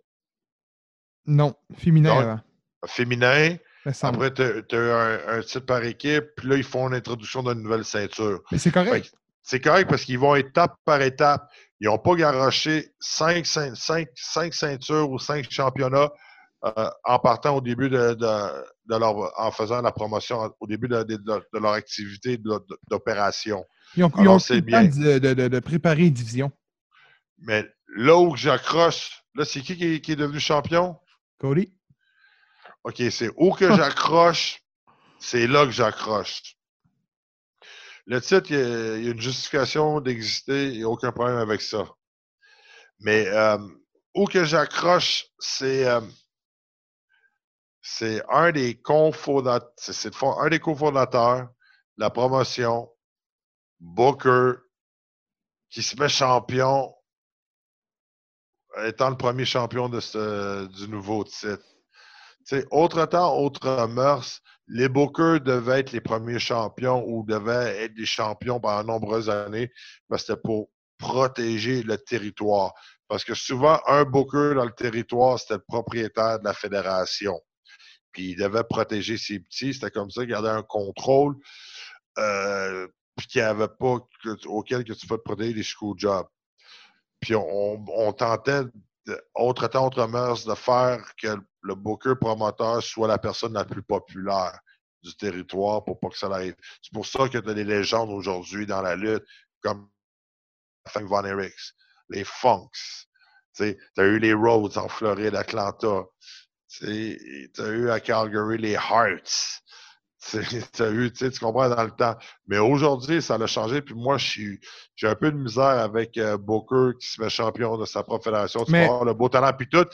Non, féminin. féminin. Après, tu as, un, un, titre par équipe, puis là, ils font l'introduction d'une nouvelle ceinture. Mais c'est correct. C'est correct parce qu'ils vont étape par étape. Ils n'ont pas garoché cinq, cinq, cinq, ceintures ou cinq championnats euh, en partant au début de, de, de, leur, en faisant la promotion au début de, de leur activité d'opération. Ils ont, Alors, ils ont bien. De, préparer une division. Mais là où j'accroche, là, c'est qui, qui qui est devenu champion? Cody. OK, c'est où que j'accroche, c'est là que j'accroche. Le titre, il y, a, une justification d'exister, il n'y a aucun problème avec ça. Mais euh, où que j'accroche, c'est euh, un des cofondateurs, un des cofondateurs de la promotion, Booker, qui se met champion, étant le premier champion de ce, du nouveau titre. Autre temps, autre mœurs, les Bookers devaient être les premiers champions ou devaient être des champions pendant de nombreuses années parce que c'était pour protéger le territoire. Parce que souvent, un Booker dans le territoire, c'était le propriétaire de la fédération. Puis il devait protéger ses petits. C'était comme ça, garder un contrôle. Euh, qu'il avait pas auquel que tu peux protéger les school jobs. Puis on tentait autre temps, autre mœurs, de faire que le booker promoteur soit la personne la plus populaire du territoire pour pas que ça arrive. C'est pour ça que tu as des légendes aujourd'hui dans la lutte, comme Von Eriks, les Funks. Tu as eu les Rhodes en Floride, Atlanta. Tu as eu à Calgary les Hearts. As eu, tu comprends dans le temps. Mais aujourd'hui, ça a changé. Puis moi, j'ai un peu de misère avec euh, Booker qui se met champion de sa propre fédération. Tu vois, le beau talent, puis tout.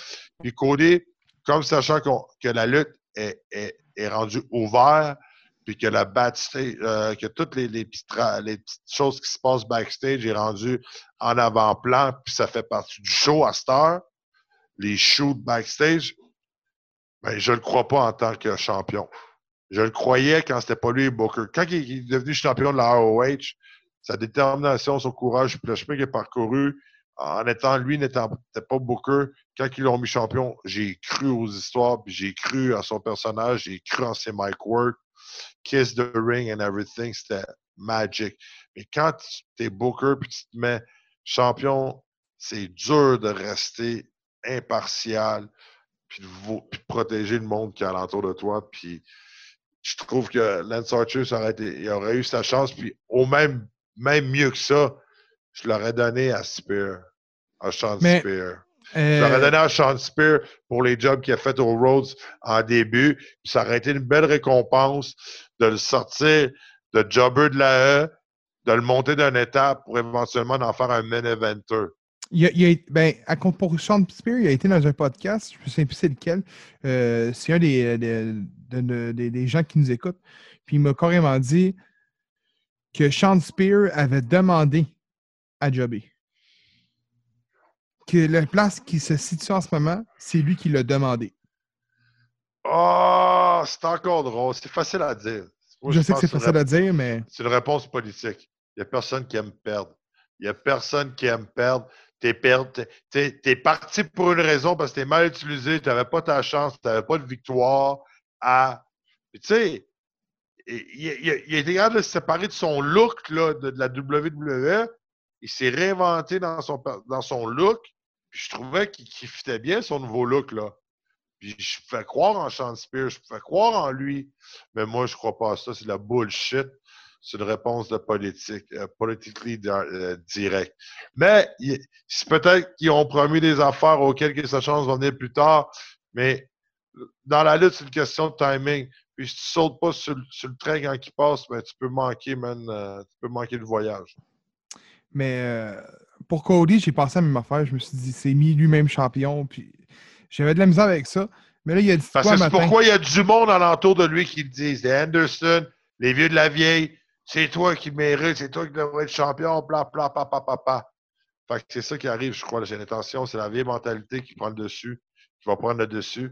Puis Cody, comme sachant que la lutte est, est, est rendue ouverte, puis que la backstage, euh, que toutes les, les, petites, les, petites, choses qui se passent backstage est rendu en avant-plan, puis ça fait partie du show à Star, les shoots backstage, ben, je ne le crois pas en tant que champion. Je le croyais quand c'était pas lui Booker. Quand il est devenu champion de la ROH, sa détermination, son courage, le chemin qu'il a parcouru, en étant lui n'étant pas Booker, quand ils l'ont mis champion, j'ai cru aux histoires, j'ai cru à son personnage, j'ai cru en ses mic work, Kiss the Ring and everything, c'était magic. Mais quand tu es Booker puis tu te mets champion, c'est dur de rester impartial puis de, de, protéger le monde qui est alentour de toi. Puis je trouve que Lance Archer, aurait, été, il aurait eu sa chance. Puis au même, même mieux que ça, je l'aurais donné à Spear, à Sean Spear. Je l'aurais euh, donné à Sean Spear pour les jobs qu'il a fait au Rhodes en début. Puis ça aurait été une belle récompense de le sortir de jobber de la E, de le monter d'une étape pour éventuellement en faire un main eventer. Il a, il a, ben, à, pour Sean Spear, il a été dans un podcast, je ne sais plus c'est lequel. Euh, c'est un des, des, des, des, gens qui nous écoutent. Puis il m'a carrément dit que Sean Spear avait demandé à Jobby. Que la place qui se situe en ce moment, c'est lui qui l'a demandé. Oh, c'est encore drôle. C'est facile à dire. je, sais que c'est facile à dire, mais. C'est une réponse politique. Il n'y a personne qui aime perdre. Il n'y a personne qui aime perdre. T'es es, es, parti pour une raison parce que t'es mal utilisé, tu n'avais pas ta chance, tu n'avais pas de victoire Tu sais, il, a été capable de se séparer de son look là, de, la WWE il s'est réinventé dans son, dans son look. Puis je trouvais qu'il fitait bien son nouveau look. là. Puis je fais croire en Sean Spears, je fais croire en lui. Mais moi, je crois pas à ça. C'est de la bullshit. C'est une réponse de politique, euh, politically euh, direct. Mais peut-être qu'ils ont promis des affaires auxquelles que sa chance va venir plus tard. Mais dans la lutte, c'est une question de timing. Puis si tu sautes pas sur, le train quand il passe, ben, tu peux manquer, man, euh, tu peux manquer le voyage. Mais euh, pour Cody, j'ai pensé à la même affaire. Je me suis dit, c'est mis lui-même champion. Puis j'avais de la misère avec ça. Mais là, il y a dit Parce que c'est pourquoi il y a du monde alentour de lui qui le disent. Les Anderson, les vieux de la vieille, c'est toi qui mérites, c'est toi qui devrais être champion, bla, bla, papa, papa. Fait que c'est ça qui arrive, je crois, la génération. C'est la vieille mentalité qui prend le dessus, qui va prendre le dessus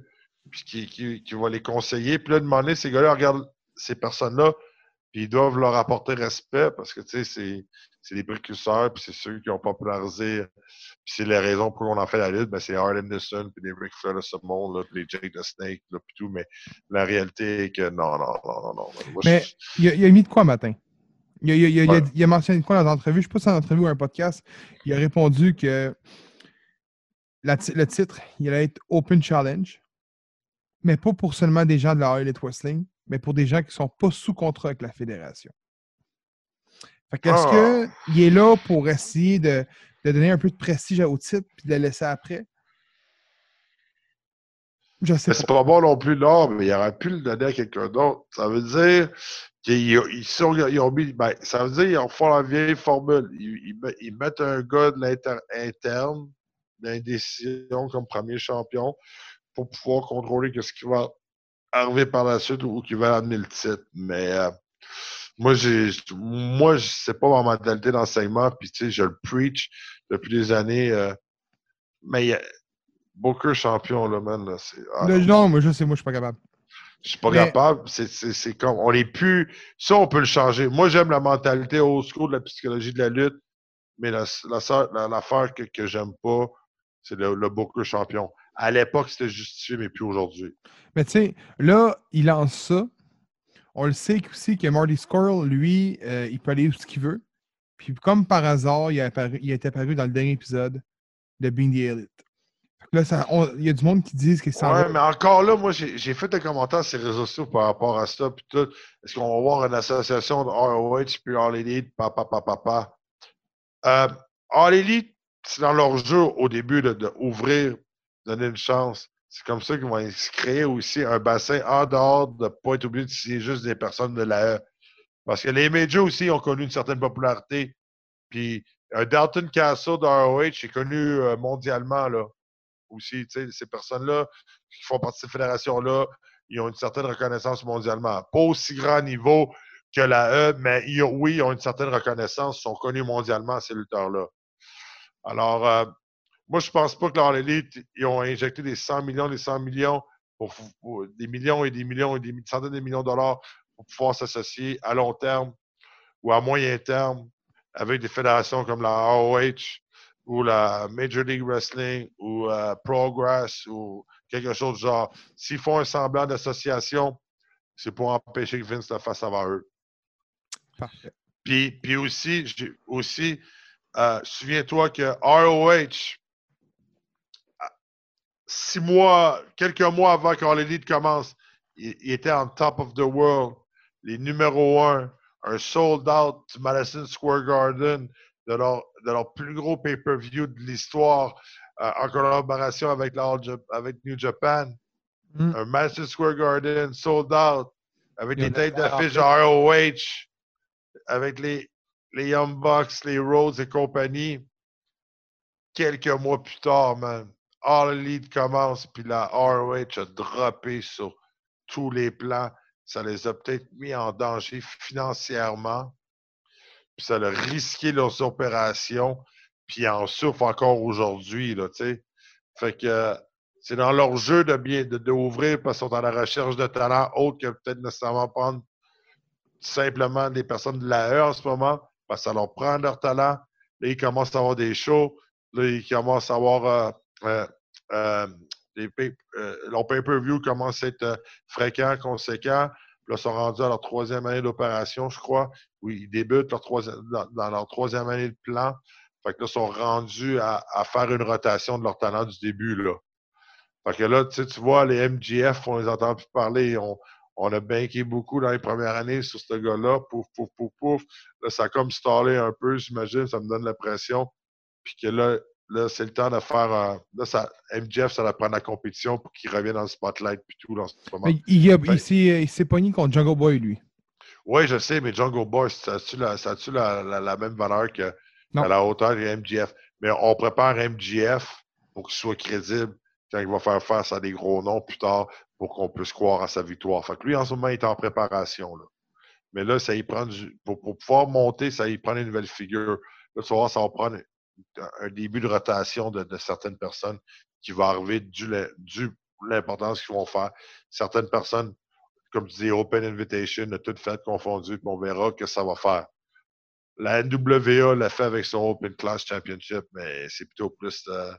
puis qui, qui, va les conseiller. Puis là, demander, ces gars-là regardent ces personnes-là, puis ils doivent leur apporter respect parce que, tu sais, c'est des précurseurs, puis c'est ceux qui ont popularisé. Puis c'est les raisons pour on en fait la lutte, ben c'est Harlan Nilsson, puis les Rick Flair de ce monde, là, puis les Jake the Snake, là, puis tout. Mais la réalité est que non, non, non, non, non. mais il, a, mis de quoi matin? Il a, il, a, il a, mentionné de quoi dans l'entrevue? Je ne sais pas si c'est en entrevue ou un podcast. Il a répondu que la, le titre, il allait être Open Challenge mais pas pour seulement des gens de la Elite Wrestling, mais pour des gens qui ne sont pas sous contrat avec la fédération. Fait qu'est-ce ah! qu'il est là pour essayer de, donner un peu de prestige au titre puis de le laisser après? Je sais C'est pas bon non plus, là, mais il aurait pu le donner à quelqu'un d'autre. Ça veut dire qu'ils ont mis. Ben, ça veut dire qu'ils font la vieille formule. Ils, mettent un gars de l'interne, d'indécision comme premier champion pour pouvoir contrôler ce qui va arriver par la suite ou qui va amener le titre. Mais euh, moi, j'ai moi, c'est pas ma mentalité d'enseignement, puis tu sais, je le preach depuis des années. Euh, mais a Booker champion, là, man. Là, ah, non, moi, je sais, moi, je suis pas capable. Je suis pas capable. C'est comme. On est plus. Ça, on peut le changer. Moi, j'aime la mentalité au school de la psychologie de la lutte. Mais l'affaire la, la, que, que j'aime pas, c'est le, le Booker champion. À l'époque, c'était justifié, mais plus aujourd'hui. Mais tu sais, là, il lance ça. On le sait aussi que Marty Squirrel, lui, euh, il peut aller où ce qu'il veut. Puis comme par hasard, il a, apparu, il été apparu dans le dernier épisode de Being the Elite. Là, il y a du monde qui disent que ça. Ouais, mais encore là, moi, j'ai fait des commentaires sur les réseaux sociaux par rapport à ça. Puis tout. Est-ce qu'on va voir une association de ROH puis All Elite, papa, papa, papa? Euh, All Elite, c'est dans leur jeu au début d'ouvrir donner une chance. C'est comme ça qu'ils vont se créer aussi un bassin en dehors de pas être obligé de signer juste des personnes de la E. Parce que les majors aussi ont connu une certaine popularité. Puis Dalton Castle de ROH est connu euh, mondialement là. Aussi, ces personnes-là qui font partie de cette fédération-là, ils ont une certaine reconnaissance mondialement. Pas aussi grand niveau que la E, mais oui, ils ont une certaine reconnaissance, sont connus mondialement, ces lutteurs-là. Alors, euh, moi, je pense pas que dans l'élite, ils ont injecté des 100 millions, des 100 millions, pour, des millions et des millions et des centaines de millions de dollars pour pouvoir s'associer à long terme ou à moyen terme avec des fédérations comme la ROH ou la Major League Wrestling ou euh, Progress ou quelque chose du genre. S'ils font un semblant d'association, c'est pour empêcher que Vince le fasse avant eux. Parfait. Puis, puis aussi, aussi euh, souviens-toi que ROH six mois, quelques mois avant que Elite commence, il, était en top of the world, les numéros un, un sold out du Madison Square Garden, de leur, plus gros pay-per-view de l'histoire, euh, en collaboration avec, avec New Japan. Mm. Un Madison Square Garden sold out, avec les têtes d'affiche ROH, avec les, les Young Bucks, les Rhodes et compagnie. Quelques mois plus tard, man. All Elite commence, puis la ROH a droppé sur tous les plans. Ça les a peut-être mis en danger financièrement. Puis ça a risqué leurs opérations. Puis en souffrent encore aujourd'hui, là, tu sais. Fait que c'est dans leur jeu de bien d'ouvrir parce qu'ils sont à la recherche de talents autres que peut-être nécessairement prendre simplement des personnes de la E en ce moment, parce que ça leur prend leur talent. Là, ils commencent à avoir des shows. Là, ils commencent à avoir euh, euh, euh, euh, leur pay-per-view commence à être fréquent, conséquent. Là, ils sont rendus à leur troisième année d'opération, je crois, où ils débutent leur troisième, dans, leur troisième année de plan. Fait que là, ils sont rendus à, faire une rotation de leur talent du début. Là. Fait que là, tu vois, les MGF, on les entend plus parler. On, on a banqué beaucoup dans les premières années sur ce gars-là. Pouf, pouf, pouf, pouf. Là, ça a comme stallé un peu, j'imagine. Ça me donne l'impression. Puis que là, là c'est le temps de faire. un- là, ça, MGF, ça va prendre la compétition pour qu'il revienne dans le spotlight puis tout là, en ce moment. Mais il, a- Ben- s'est il s'est pogné contre Jungle Boy, lui. Oui, je sais, mais Jungle Boy, ça a-tu la, la, la, la même valeur que Non. à la hauteur des MGF? Mais on prépare MGF pour qu'il soit crédible quand il va faire face à des gros noms plus tard pour qu'on puisse croire à sa victoire. Fait que lui, en ce moment, il est en préparation. Là. Mais là, ça y prend du- pour, pour pouvoir monter, ça y prend une nouvelle figure. Là, tu vas voir, ça va prendre un début de rotation de, de certaines personnes qui va arriver dû, l'importance qu'ils vont faire. Certaines personnes, comme tu dis, Open Invitation, de toutes faites confondues, puis on verra que ça va faire. La NWA l'a fait avec son Open Class Championship, mais c'est plutôt plus euh,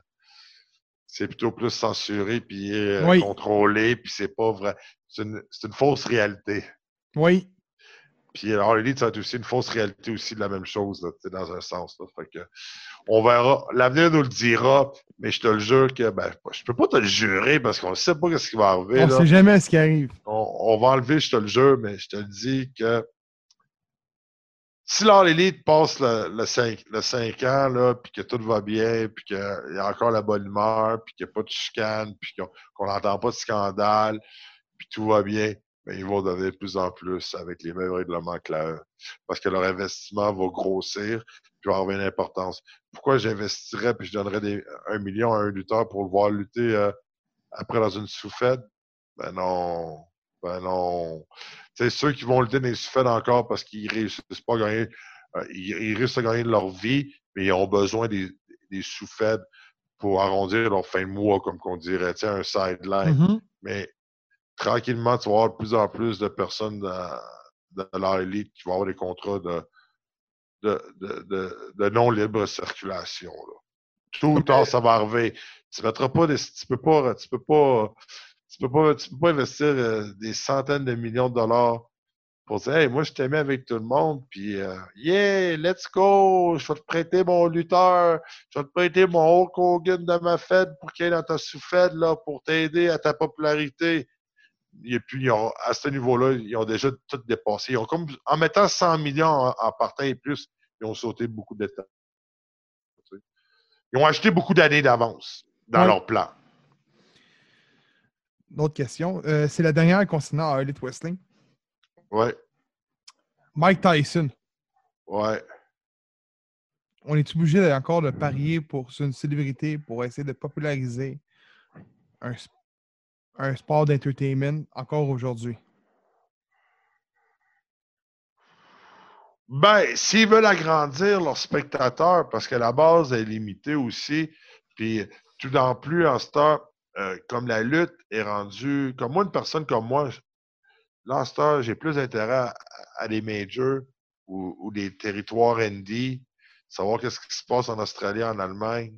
c'est plutôt plus censuré puis euh, Oui. contrôlé, puis c'est pas vrai. C'est une, c'est une fausse réalité. Oui. Puis alors, Elite, ça va être aussi une fausse réalité aussi de la même chose, là, dans un sens. Là. Fait que, on verra. L'avenir nous le dira, mais je te le jure que ben, je peux pas te le jurer parce qu'on ne sait pas ce qui va arriver. On là. sait jamais ce qui arrive. On, on va enlever, je te le jure, mais je te le dis que si l'All Elite passe le, le, 5, le 5 ans, là, puis que tout va bien, puis qu'il y a encore la bonne humeur, puis qu'il n'y a pas de chicane, puis qu'on qu'on n'entend pas de scandale, puis tout va bien, ben, ils vont devenir de plus en plus avec les mêmes règlements que la E. Parce que leur investissement va grossir, puis va avoir une importance. Pourquoi j'investirais puis je donnerais des, un million à un lutteur pour le voir lutter euh, après dans une souffette? Ben non. Ben non. C'est ceux qui vont lutter dans les souffettes encore parce qu'ils réussissent pas à gagner. euh, ils, ils réussissent à gagner de leur vie, mais ils ont besoin des, des souffettes pour arrondir leur fin de mois, comme qu'on dirait, tu sais, un sideline. Mhm. Mais tranquillement, tu vas avoir de plus en plus de personnes dans, dans leur élite qui vont avoir des contrats de, de, de, de, de non-libre circulation. Là. Tout ou tard, ça va arriver. Tu mettras pas des, tu peux pas, tu peux pas, tu peux pas, tu peux pas investir euh, des centaines de millions de dollars pour dire, hey, moi, je t'aimais avec tout le monde, puis, euh, yeah, let's go, je vais te prêter mon lutteur, je vais te prêter mon Hulk Hogan de ma fête pour qu'il aille dans ta sous-fête, là, pour t'aider à ta popularité. Et puis, ils ont- à ce niveau-là, ils ont déjà tout dépassé. Ils ont comme, en mettant 100 millions en, en partant et plus, ils ont sauté beaucoup d'étapes. Ils ont acheté beaucoup d'années d'avance dans Ouais. leur plan. D'autres questions. Euh, c'est la dernière concernant Elite Wrestling. Ouais, Mike Tyson. ouais. On est obligé encore de parier pour une célébrité pour essayer de populariser un, s- un sport d'entertainment encore aujourd'hui? Ben, s'ils veulent agrandir leurs spectateurs, parce que la base est limitée aussi, puis tout en plus, en temps, euh, comme la lutte est rendue, comme moi, une personne comme moi, là, en j'ai plus intérêt à, des majors ou, des territoires indie, savoir qu'est-ce qui se passe en Australie, en Allemagne,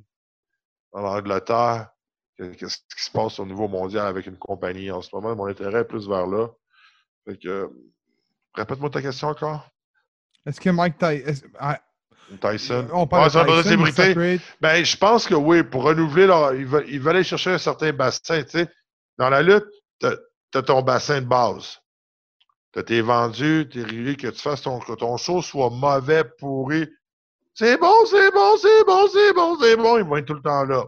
en Angleterre, qu'est-ce qui se passe au niveau mondial avec une compagnie. En ce moment, mon intérêt est plus vers là. Fait que, répète-moi ta question encore. Est-ce que Mike Tyson. Tyson. On parle Ouais, de Tyson. Separate. Ben, je pense que oui, pour renouveler leur. Ils veulent, ils veulent aller chercher un certain bassin, tu. Dans la lutte, t'as as ton bassin de base. T'as tes vendus, tes rivés, que tu fasses ton, que ton show soit mauvais, pourri. C'est bon, c'est bon, c'est bon, c'est bon, c'est bon. Ils vont être tout le temps là.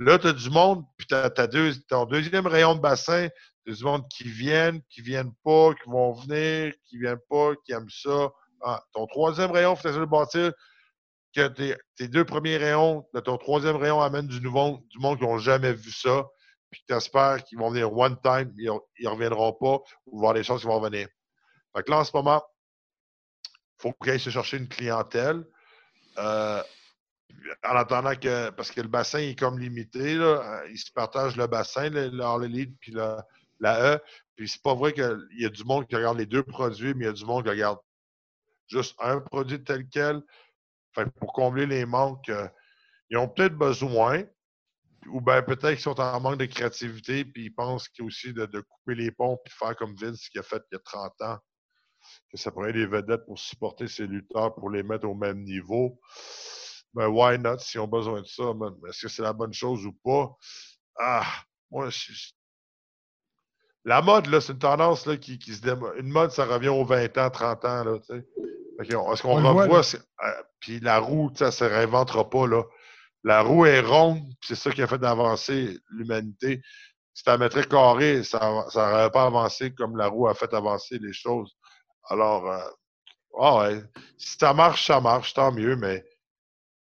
Là, tu as du monde, puis tu as, deux, ton deuxième rayon de bassin, t'as du monde qui viennent, qui viennent pas, qui vont venir, qui viennent pas, qui aiment ça. Ah, ton troisième rayon, faut de bâtir que tes, tes deux premiers rayons ton troisième rayon amènent du nouveau, du monde qui n'ont jamais vu ça, puis tu espères qu'ils vont venir one time, ils ne reviendront pas, ou voir les choses qui vont venir. Fait que là, en ce moment, il faut qu'ils aillent se chercher une clientèle. Euh, en attendant que, parce que le bassin est comme limité, là, euh, ils se partagent le bassin, le, le All Elite puis le- la E. Puis c'est pas vrai qu'il y a du monde qui regarde les deux produits, mais il y a du monde qui regarde juste un produit tel quel. Fait pour combler les manques, euh, ils ont peut-être besoin, ou bien peut-être qu'ils sont en manque de créativité, puis ils pensent qu'il aussi de, couper les ponts, puis de faire comme Vince qui a fait il y a 30 ans, que ça être des vedettes pour supporter ses lutteurs, pour les mettre au même niveau. Ben, why not, s'ils ont besoin de ça, man? Est-ce que c'est la bonne chose ou pas? Ah, moi, je- la mode, là, c'est une tendance là, qui, qui se démo- Une mode, ça revient aux 20 ans, 30 ans. Là, tu sais. Est-ce qu'on voit, revoit? c'est- euh, Puis la roue, elle se réinventera pas. Là. La roue est ronde, c'est ça qui a fait avancer l'humanité. Si tu la mettrais carrée, ça n'aurait pas avancé comme la roue a fait avancer les choses. Alors, euh, ah ouais, si ça marche, ça marche, tant mieux, mais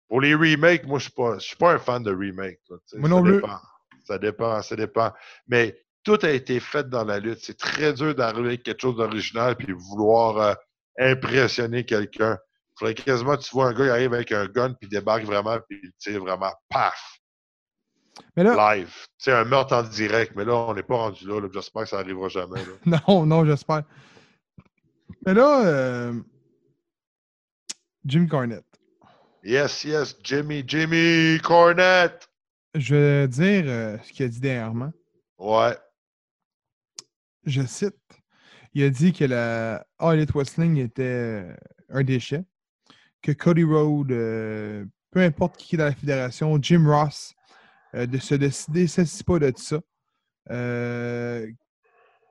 pour les remakes, moi, je suis pas, je suis pas un fan de remakes. là, Moi ça non plus. dépend. Ça dépend, ça dépend. Mais tout a été fait dans la lutte. C'est très dur d'arriver avec quelque chose d'original puis vouloir euh, impressionner quelqu'un. Il faudrait quasiment tu vois un gars qui arrive avec un gun puis débarque vraiment puis il tire vraiment paf Mais là, live. C'est un meurtre en direct, mais là, on n'est pas rendu là. là. J'espère que ça n'arrivera jamais. là. non, non, j'espère. Mais là, euh, Jim Cornette. Yes, yes, Jimmy, Jimmy Cornette. Je vais dire euh, ce qu'il a dit dernièrement. Ouais. Je cite. Il a dit que la All Elite Wrestling était euh, un déchet, que Cody Rhodes, euh, peu importe qui est dans la fédération, Jim Ross, euh, de se décider, s'assit pas de ça,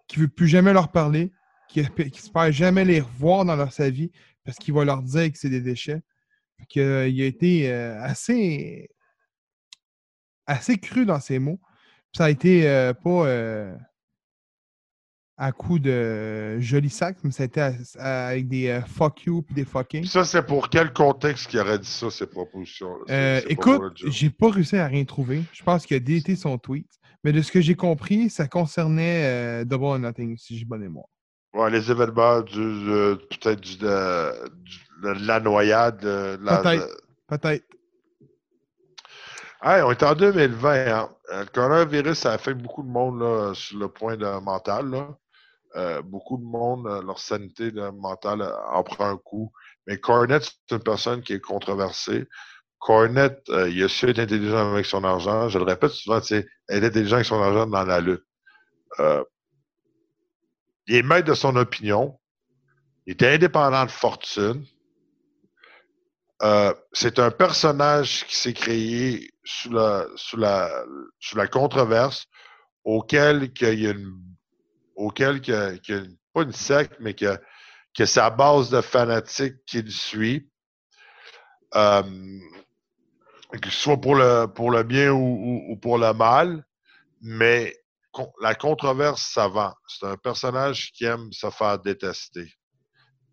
qui veut plus jamais leur parler, qui espère jamais les revoir dans leur sa vie parce qu'il va leur dire que c'est des déchets. Fait que, euh, il a été euh, assez, assez cru dans ses mots. Puis ça a été euh, pas à coup de joli sac, mais ça a été à- à- avec des euh, fuck you puis des fucking. Puis ça, c'est pour quel contexte qu'il aurait dit ça, ces propositions? Euh, écoute, j'ai pas réussi à rien trouver. Je pense qu'il a délité son tweet. Mais de ce que j'ai compris, ça concernait euh, Double or Nothing, si j'ai bonne mémoire. Ouais, les événements du, euh, peut-être du, de, du- de la noyade. de la- Peut-être. de- Peut-être. Hey, on est en 2020. Hein. Euh, Le coronavirus, ça affecte beaucoup de monde là, sur le point de mental. Là. Euh, beaucoup de monde, euh, leur sanité mentale euh, en prend un coup. Mais Cornette, c'est une personne qui est controversée. Cornette, euh, il a su être intelligent avec son argent. Je le répète souvent, c'est être intelligent avec son argent dans la lutte. Euh, il est maître de son opinion. Il était indépendant de fortune. Euh, c'est un personnage qui s'est créé sous la, sous la, sous la controverse, auquel qu'il y a une, auquel a une- pas une secte, mais que, que sa base de fanatiques qui le suit, euh, que ce soit pour le, pour le bien ou, ou- ou pour le mal, mais la controverse, ça vend. C'est un personnage qui aime se faire détester.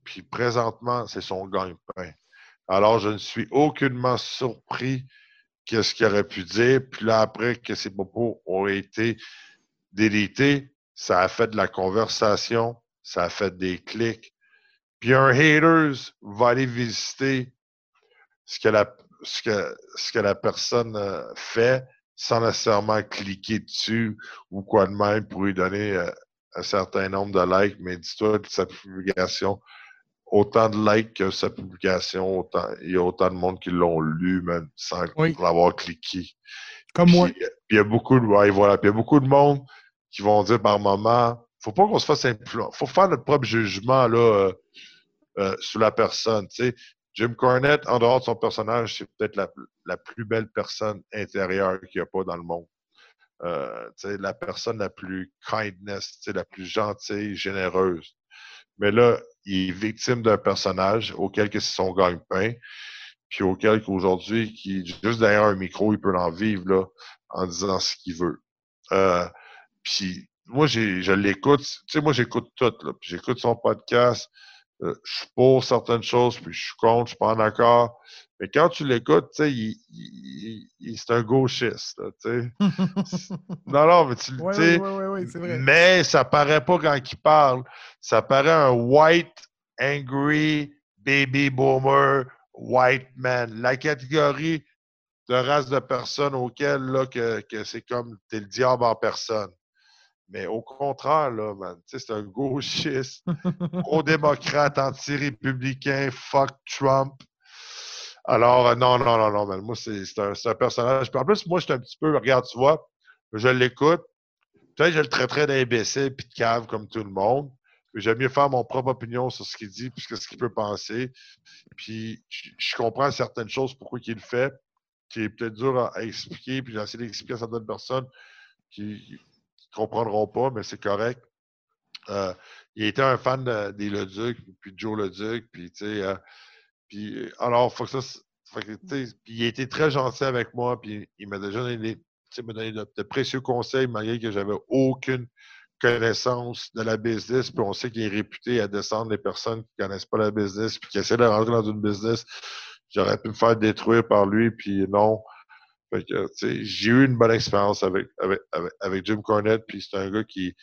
Puis présentement, c'est son gagne-pain. Alors, je ne suis aucunement surpris qu'est-ce qu'il aurait pu dire. Puis là, après que ses propos ont été délités, ça a fait de la conversation, ça a fait des clics. Puis un haters va aller visiter ce que la, ce que, ce que la personne euh, fait sans nécessairement cliquer dessus ou quoi de même pour lui donner euh, un certain nombre de likes. Mais dis-toi que sa publication, autant de likes que sa publication, autant, il y a autant de monde qui l'ont lu, même sans Oui. l'avoir cliqué. Comme moi. Puis, euh, puis il y a beaucoup de, ouais, voilà, puis il y a beaucoup de monde qui vont dire par moment, faut pas qu'on se fasse influencer. faut faire notre propre jugement là, euh, euh, sur la personne. tu sais. Jim Cornette, en dehors de son personnage, c'est peut-être la, plus belle personne intérieure qu'il n'y a pas dans le monde. Euh, la personne la plus kindness, la plus gentille, généreuse. Mais là, il est victime d'un personnage auquel que c'est son gagne-pain, puis auquel qu'aujourd'hui, qui juste derrière un micro, il peut en vivre là, en disant ce qu'il veut. Euh, puis moi, je l'écoute. Tu sais, moi, j'écoute tout. J'écoute son podcast. Euh, je suis pour certaines choses, puis je suis contre, je suis pas en accord. Mais quand tu l'écoutes, tu sais, il, il- il- c'est un gauchiste. Tu sais. non, non, mais tu le sais, oui, oui, oui, mais ça paraît pas quand il parle. Ça paraît un white, angry, baby boomer, white man. La catégorie de race de personnes auxquelles là, que, que c'est comme t'es le diable en personne. Mais au contraire, là, man, tu sais, c'est un gauchiste, pro-démocrate, anti-républicain, fuck Trump. Alors, euh, non, non, non, non, man, moi, c'est c'est un, un personnage. Puis en plus, moi, je suis un petit peu, regarde, tu vois, je l'écoute. Peut-être que je le traiterais d'imbécile puis de cave comme tout le monde. J'aime mieux faire mon propre opinion sur ce qu'il dit puis ce qu'il peut penser. Puis je, je comprends certaines choses, pourquoi il le fait, qui est peut-être dur à, à expliquer. Puis j'ai essayé d'expliquer à certaines personnes qui comprendront pas, mais c'est correct. Euh, il était un fan des Leduc, puis de Joe Leduc, puis tu sais, euh, puis alors, faut que ça, puis il été très gentil avec moi, puis il m'a déjà donné, donné de, de, précieux conseils, malgré que j'avais aucune connaissance de la business, puis on sait qu'il est réputé à descendre les personnes qui connaissent pas la business, puis qui essaient de rentrer dans une business. J'aurais pu me faire détruire par lui, puis non. J'ai eu une bonne expérience avec, avec, avec, Jim Cornette, puis c'est un gars qui,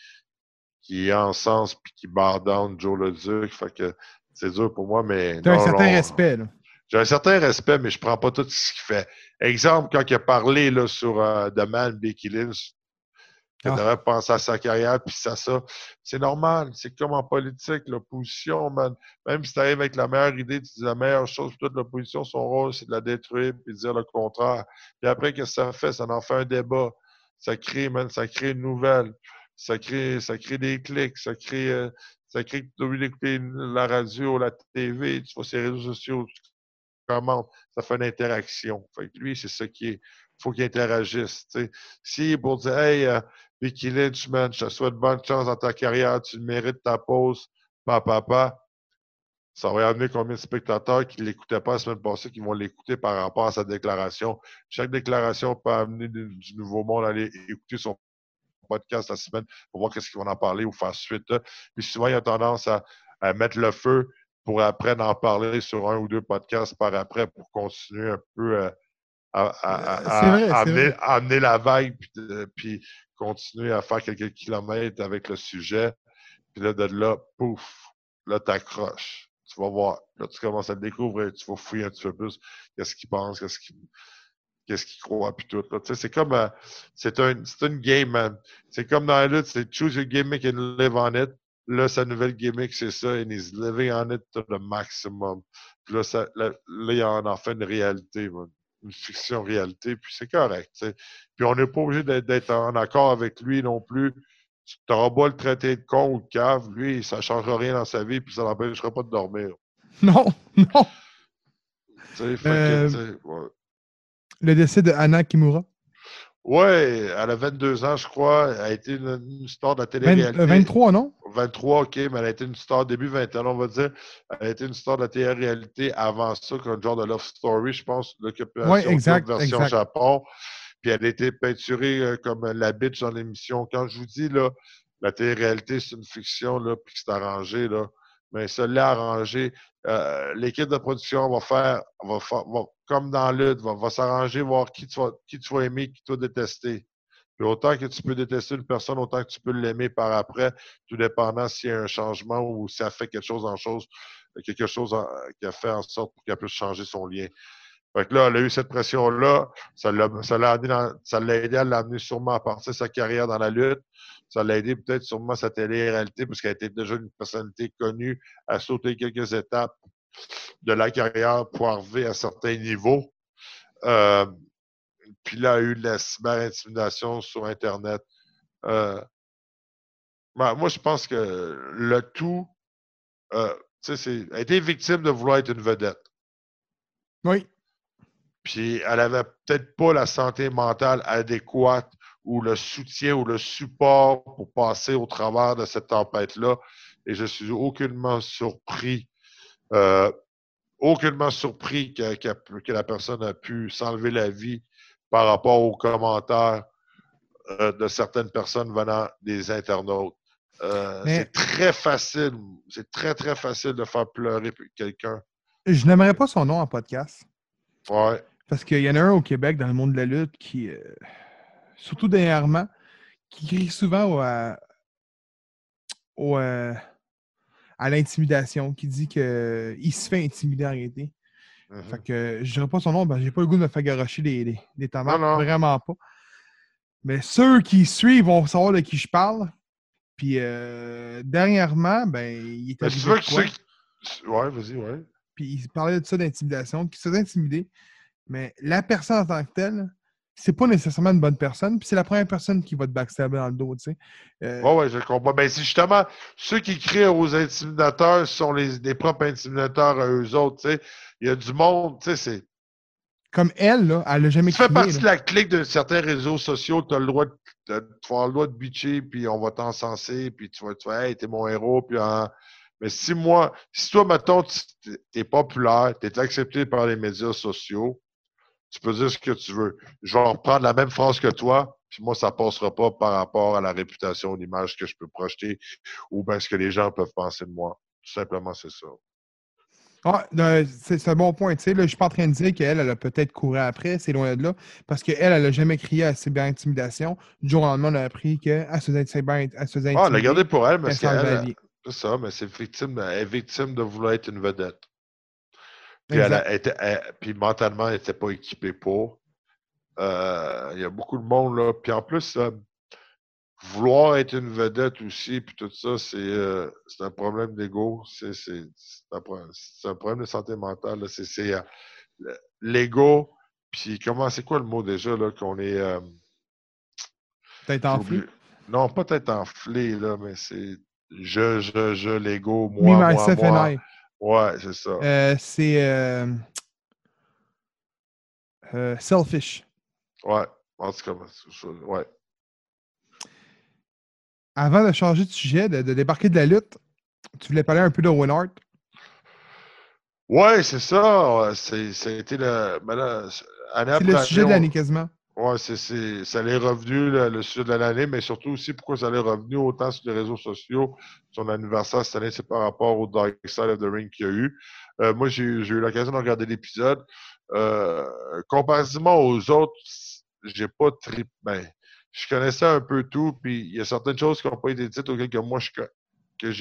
qui est en sens, puis qui barre down Joe Leduc. Fait que c'est dur pour moi, mais. Tu as un certain respect, là. J'ai un certain respect, mais je prends pas tout ce qu'il fait. Exemple, quand il a parlé là, sur euh, The Man, Becky Lynch, il ah. devrait penser à sa carrière, puis ça, ça. C'est normal. C'est comme en politique, l'opposition, man. Même si tu arrives avec la meilleure idée, tu dis la meilleure chose toute l'opposition, son rôle, c'est de la détruire, puis de dire le contraire. Puis après, qu'est-ce que ça fait? Ça en fait un débat. Ça crée, man, ça crée une nouvelle. Ça crée, ça crée des clics. Ça crée, euh, ça crée que tu as écouter la radio, la TV, tu vois ces réseaux sociaux, tu. Ça fait une interaction. Fait que lui, c'est ça qui est faut qu'il interagisse. Si pour dire Hey, euh, Vicky Lynch, man, je te souhaite bonne chance dans ta carrière, tu mérites ta pause, papa, papa. Ça va amener combien de spectateurs qui ne l'écoutaient pas la semaine passée qui vont l'écouter par rapport à sa déclaration? Chaque déclaration peut amener du, nouveau monde à aller écouter son podcast la semaine pour voir qu'est-ce qu'ils vont en parler ou faire suite. Puis souvent, il y a tendance à, mettre le feu pour après en parler sur un ou deux podcasts par après pour continuer un peu euh, à, amener, la vague puis, continuer à faire quelques kilomètres avec le sujet. Puis là, de là, pouf, là, t'accroches. Tu vas voir. Là, tu commences à le découvrir. Tu vas fouiller un petit peu plus qu'est-ce qu'il pense, qu'est-ce qu'il qu'est-ce qu'il croit, puis tout. C'est comme, euh, c'est un, une game, man. C'est comme dans la lutte, c'est choose your gimmick and live on it. Là, sa nouvelle gimmick, c'est ça, and he's living on it to the maximum. Puis là, ça, là, là, il en fait une réalité, man une fiction réalité, puis c'est correct. Puis on n'est pas obligé d'être en accord avec lui non plus. Tu n'auras pas le traité de con ou de cave, lui, ça ne changera rien dans sa vie, puis ça l'empêchera pas de dormir. Non, non. Euh, le décès de Anna Kimura? Oui, elle a 22 ans, je crois. Elle a été une, star de la télé-réalité. 23, non? 23, OK, mais elle a été une star début 21, on va dire. Elle a été une star de la télé-réalité avant ça, comme genre de Love Story, je pense, l'occupation ouais, exact, version Japon. Puis elle a été peinturée euh, comme la bitch dans l'émission. Quand je vous dis, là, la télé-réalité, c'est une fiction, là, puis c'est arrangé, là. Mais ça l'est arrangé. Euh, l'équipe de production va faire, va, comme dans lutte, va, va s'arranger, voir qui tu, vas, qui tu aimer, qui tu vas détester. Puis autant que tu peux détester une personne, autant que tu peux l'aimer par après, tout dépendant s'il y a un changement ou si ça fait quelque chose en chose, quelque chose qui a fait en sorte qu'elle puisse changer son lien. Fait que là, elle a eu cette pression-là. Ça l'a aidé à l'amener sûrement à partir sa carrière dans la lutte. Ça l'a aidé peut-être sûrement sa télé-réalité, parce qu'elle était déjà une personnalité connue, à sauter quelques étapes de la carrière pour arriver à certains niveaux. Euh, puis là, elle a eu de la cyber-intimidation sur Internet. Euh, ben, moi, je pense que le tout, euh, tu sais, elle a été victime de vouloir être une vedette. Oui. Puis elle avait peut-être pas la santé mentale adéquate ou le soutien ou le support pour passer au travers de cette tempête-là. Et je suis aucunement surpris, euh, aucunement surpris que, que, la personne a pu s'enlever la vie par rapport aux commentaires euh, de certaines personnes venant des internautes. Euh, c'est très facile, c'est très, très facile de faire pleurer quelqu'un. Je n'aimerais pas son nom en podcast. Ouais. Parce qu'il y en a un au Québec, dans le monde de la lutte, qui, euh, surtout dernièrement, qui crie souvent à, euh, à l'intimidation, qui dit qu'il se fait intimider en réalité. Fait mm-hmm. que je dirais pas son nom, ben, j'ai pas le goût de me faire garocher des, des, des tomates, vraiment pas. Mais ceux qui suivent vont savoir de qui je parle. Puis euh, dernièrement, ben, il était. Ouais, vas-y, ouais. Puis il parlait de ça d'intimidation, qui se faisait intimider. Mais la personne en tant que telle, c'est pas nécessairement une bonne personne, puis c'est la première personne qui va te backstabber dans le dos, tu sais. Euh... Oui, je comprends. Ben, c'est justement ceux qui crient aux intimidateurs sont les, propres intimidateurs à eux autres, tu sais. Il y a du monde, tu sais, c'est. Comme elle, là, elle a jamais Tu fais partie là. de la clique de certains réseaux sociaux, tu as le droit de, vas avoir le droit de bitcher, puis on va t'encenser, puis tu vas, tu vas hey, t'es mon héros, puis hein. Mais si moi, si toi, mettons, tu es populaire, tu es accepté par les médias sociaux, tu peux dire ce que tu veux. Je vais reprendre la même phrase que toi, puis moi, ça passera pas par rapport à la réputation, l'image que je peux projeter, ou bien ce que les gens peuvent penser de moi. Tout simplement, c'est ça. Ah, c'est un bon point. Tu sais, là, je suis pas en train de dire qu'elle, elle a peut-être couru après, c'est loin de là, parce qu'elle, elle a jamais crié à cyberintimidation. Du jour au lendemain, on a appris qu'elle se faisait, faisait Ah, elle l'a intimider, gardé pour elle, mais. C'est ça, mais c'est victime, elle est victime de vouloir être une vedette. Puis, elle, était- elle- puis mentalement, elle n'était pas équipée pour. Euh, Il y a beaucoup de monde, là. Puis en plus, euh, vouloir être une vedette aussi, puis tout ça, c'est euh, un problème d'ego. C'est un, un problème de santé mentale. C'est c'est, euh, le- l'ego. Puis comment, c'est quoi le mot déjà, là, qu'on est. Peut-être j'ai enflé. Non, pas être enflé, là, mais c'est je, je, je, l'ego, moi, moi, moi. Ouais, c'est ça. Euh, c'est euh, euh, selfish. Ouais. En tout cas, ouais. Avant de changer de sujet, de, de débarquer de la lutte, tu voulais parler un peu de Hart? Ouais, c'est ça. été le. ben là, c'est- année C'est après le sujet de on- l'année quasiment. Ouais, c'est, ça l'est revenu, le, sujet de l'année, mais surtout aussi pourquoi ça l'est revenu autant sur les réseaux sociaux. Son anniversaire cette année, c'est par rapport au Dark Side of the Ring qu'il y a eu. Euh, moi, j'ai, eu- l'occasion de regarder l'épisode. Euh, comparativement aux autres, j'ai pas trip. Ben, je connaissais un peu tout, puis il y a certaines choses qui n'ont pas été dites auxquelles que moi que que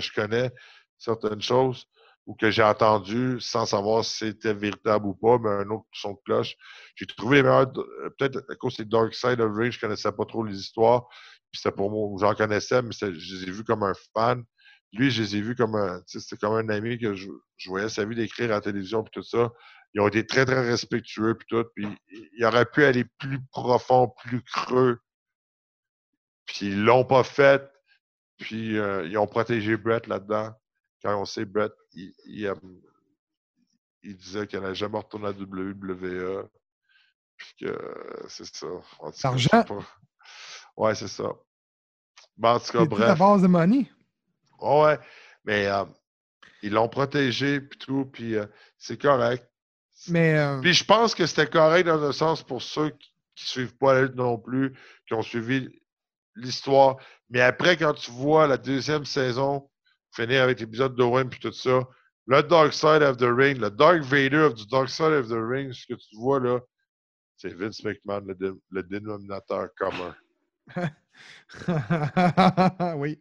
je connais certaines choses ou que j'ai entendues sans savoir si c'était véritable ou pas, mais un autre son de cloche. J'ai trouvé euh, peut-être à cause des Dark Side of Ring, je connaissais pas trop les histoires, puis c'était pour moi, j'en connaissais, mais je les ai vus comme un fan. Lui, je les ai vus comme un, c'était comme un ami que je, je voyais sa vie d'écrire à la télévision puis tout ça. Ils ont été très, très respectueux puis tout, puis il aurait pu aller plus profond, plus creux, puis ils l'ont pas fait, puis euh, ils ont protégé Brett là-dedans. Quand on sait Brett, il, il, il disait qu'elle n'allait jamais retourner à WWE. Puis que euh, c'est ça. L'argent. pas. Ouais, c'est ça. Mais en tout cas, C'est toute la bref. base de money. Ouais, mais euh, ils l'ont protégé, puis tout, puis euh, c'est correct. Mais euh, Puis je pense que c'était correct dans un sens pour ceux qui, qui suivent pas la lutte non plus, qui ont suivi l'histoire. Mais après, quand tu vois la deuxième saison finir avec l'épisode d'Owen puis tout ça, le Dark Side of the Ring, le Dark Vader of the Dark Side of the Ring, ce que tu vois là, c'est Vince McMahon, le, dé- le dénominateur commun. oui.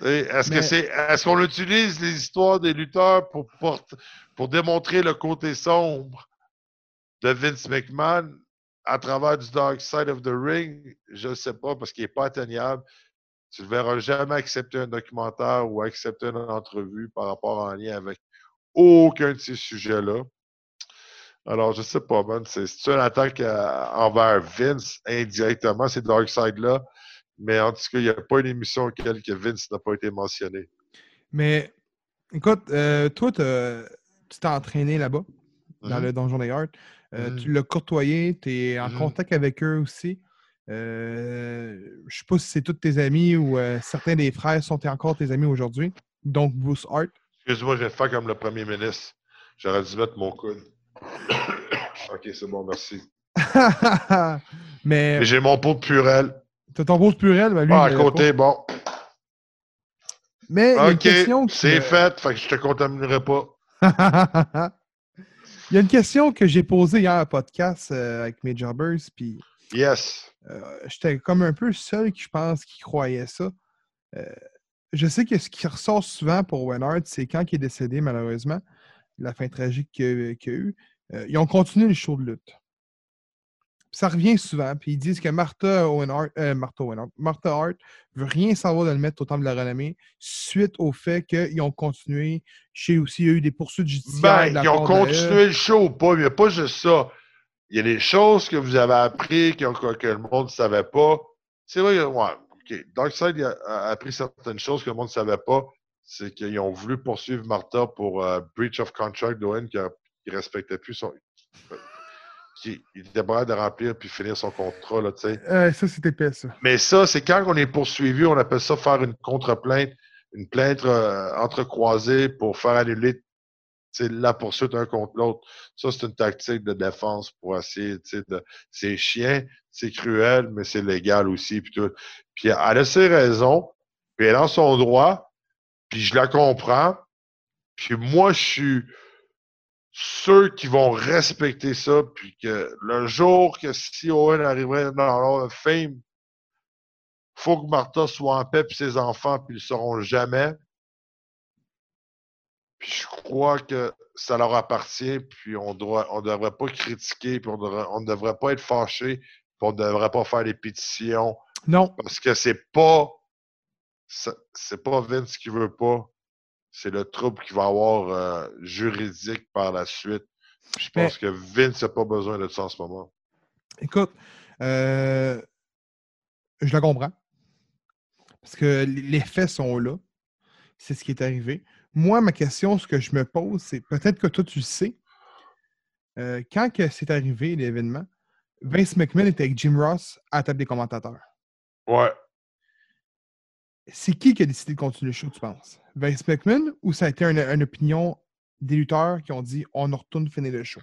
Est-ce que Mais- c'est est-ce qu'on utilise les histoires des lutteurs pour, pour démontrer le côté sombre de Vince McMahon à travers du Dark Side of the Ring? Je ne sais pas parce qu'il n'est pas atteignable. Tu ne verras jamais accepter un documentaire ou accepter une entrevue par rapport en lien avec aucun de ces sujets-là. Alors, je sais pas, man. C'est une attaque envers Vince indirectement, ces Dark Side-là. Mais en tout cas, il n'y a pas une émission auquel que Vince n'a pas été mentionné. Mais écoute, euh, toi, tu t'es entraîné là-bas, dans Mhm. le Donjon des Arts. Euh, Mhm. Tu l'as côtoyé, tu es en Mhm. contact avec eux aussi. Euh, je sais pas si c'est tous tes amis ou euh, certains des frères sont encore tes amis aujourd'hui. Donc, Bruce Hart. Excuse-moi, je vais faire comme le premier ministre. J'aurais dû mettre mon coude. ok, c'est bon, merci. Mais j'ai mon pot de purel. t'as ton Bruce Purel, ben lui, Ah, à côté, bon. Mais il y a une Ok, c'est fait. Fait que je te contaminerai pas. Il y a une question que j'ai posée hier à podcast euh, avec mes jobbers, puis Yes. euh, j'étais comme un peu seul qui, je pense, qui croyait ça. Euh, je sais que ce qui ressort souvent pour Wenhart, c'est quand il est décédé, malheureusement, la fin tragique qu'il y a eu, euh, ils ont continué le show de lutte. Ça revient souvent, puis ils disent que Martha Owen Hart, euh, Martha Owen Hart, Martha Hart veut rien savoir de le mettre au temple de la renommée suite au fait qu'ils ont continué. Je sais aussi, il y a eu des poursuites judiciaires. Ben, de la ils ont continué le show ou pas, mais il n'y a pas juste ça. Il y a des choses que vous avez appris qui ont- que le monde ne savait pas. C'est vrai, ouais, OK. Darkseid a, a appris certaines choses que le monde ne savait pas. C'est qu'ils ont voulu poursuivre Martha pour euh, breach of contract d'Owen qui ne respectait plus son. qui il était prêt de remplir puis finir son contrat, là, tu sais. Euh, ça, c'était épais, ça. Mais ça, c'est quand on est poursuivi, on appelle ça faire une contre-plainte, une plainte euh, entrecroisée pour faire annuler la poursuite un contre l'autre. Ça, c'est une tactique de défense pour essayer, de... c'est chien, c'est cruel, mais c'est légal aussi, puis tout. Puis elle a ses raisons, puis elle dans son droit, puis je la comprends. Puis moi, je suis ceux qui vont respecter ça, puis que le jour que si Owen arriverait dans le fame, faut que Martha soit en paix, puis ses enfants, puis ils ne le seront jamais. Puis je crois que ça leur appartient, puis on doit, on devrait pas critiquer, puis on, devrait- on ne devrait pas être fâché, puis on ne devrait pas faire des pétitions, Non. parce que c'est pas, c'est pas Vince qui veut pas, c'est le trouble qu'il va avoir euh, juridique par la suite. Puis je Mais- pense que Vince n'a pas besoin de ça en ce moment. Écoute, euh, je la comprends. Parce que les faits sont là. C'est ce qui est arrivé. Moi, ma question, ce que je me pose, c'est peut-être que toi, tu le sais. Euh, quand que c'est arrivé, l'événement, Vince McMahon était avec Jim Ross à la table des commentateurs. Ouais. C'est qui qui a décidé de continuer le show, tu penses? Vince McMahon ou ça a été une, une opinion des lutteurs qui ont dit on retourne finir le show?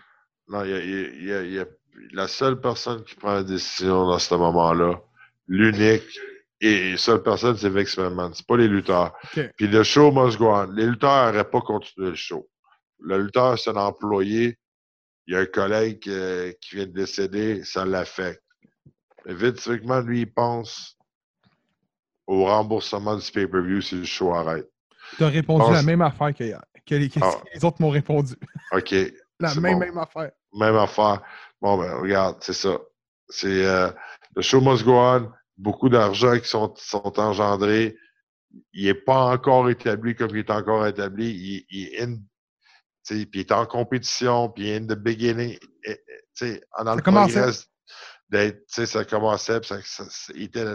Non, il y a, il y a- il y a- il y a- la seule personne qui prend la décision dans ce moment-là, l'unique et seule personne, c'est Vince McMahon. C'est pas les lutteurs. Puis le show must go on. Les lutteurs n'auraient pas continué le show. Le lutteur, c'est un employé. Il y a un collègue euh, qui vient de décéder, ça l'affecte. Mais Vince McMahon, lui, il pense au remboursement du pay-per-view si le show arrête. Tu as répondu pense- la même affaire que, que les, que Ah. les autres m'ont répondu. OK. La C'est même, bon. même affaire. Même affaire. Bon, ben, regarde, c'est ça. C'est euh, le show must go on. Beaucoup d'argent qui sont, sont engendrés. Il n'est pas encore établi comme il est encore établi. Il, il est in- il est en compétition, puis il est in the beginning. Dans le progrès d'être, tu sais, ça commençait, puis ça, ça- il était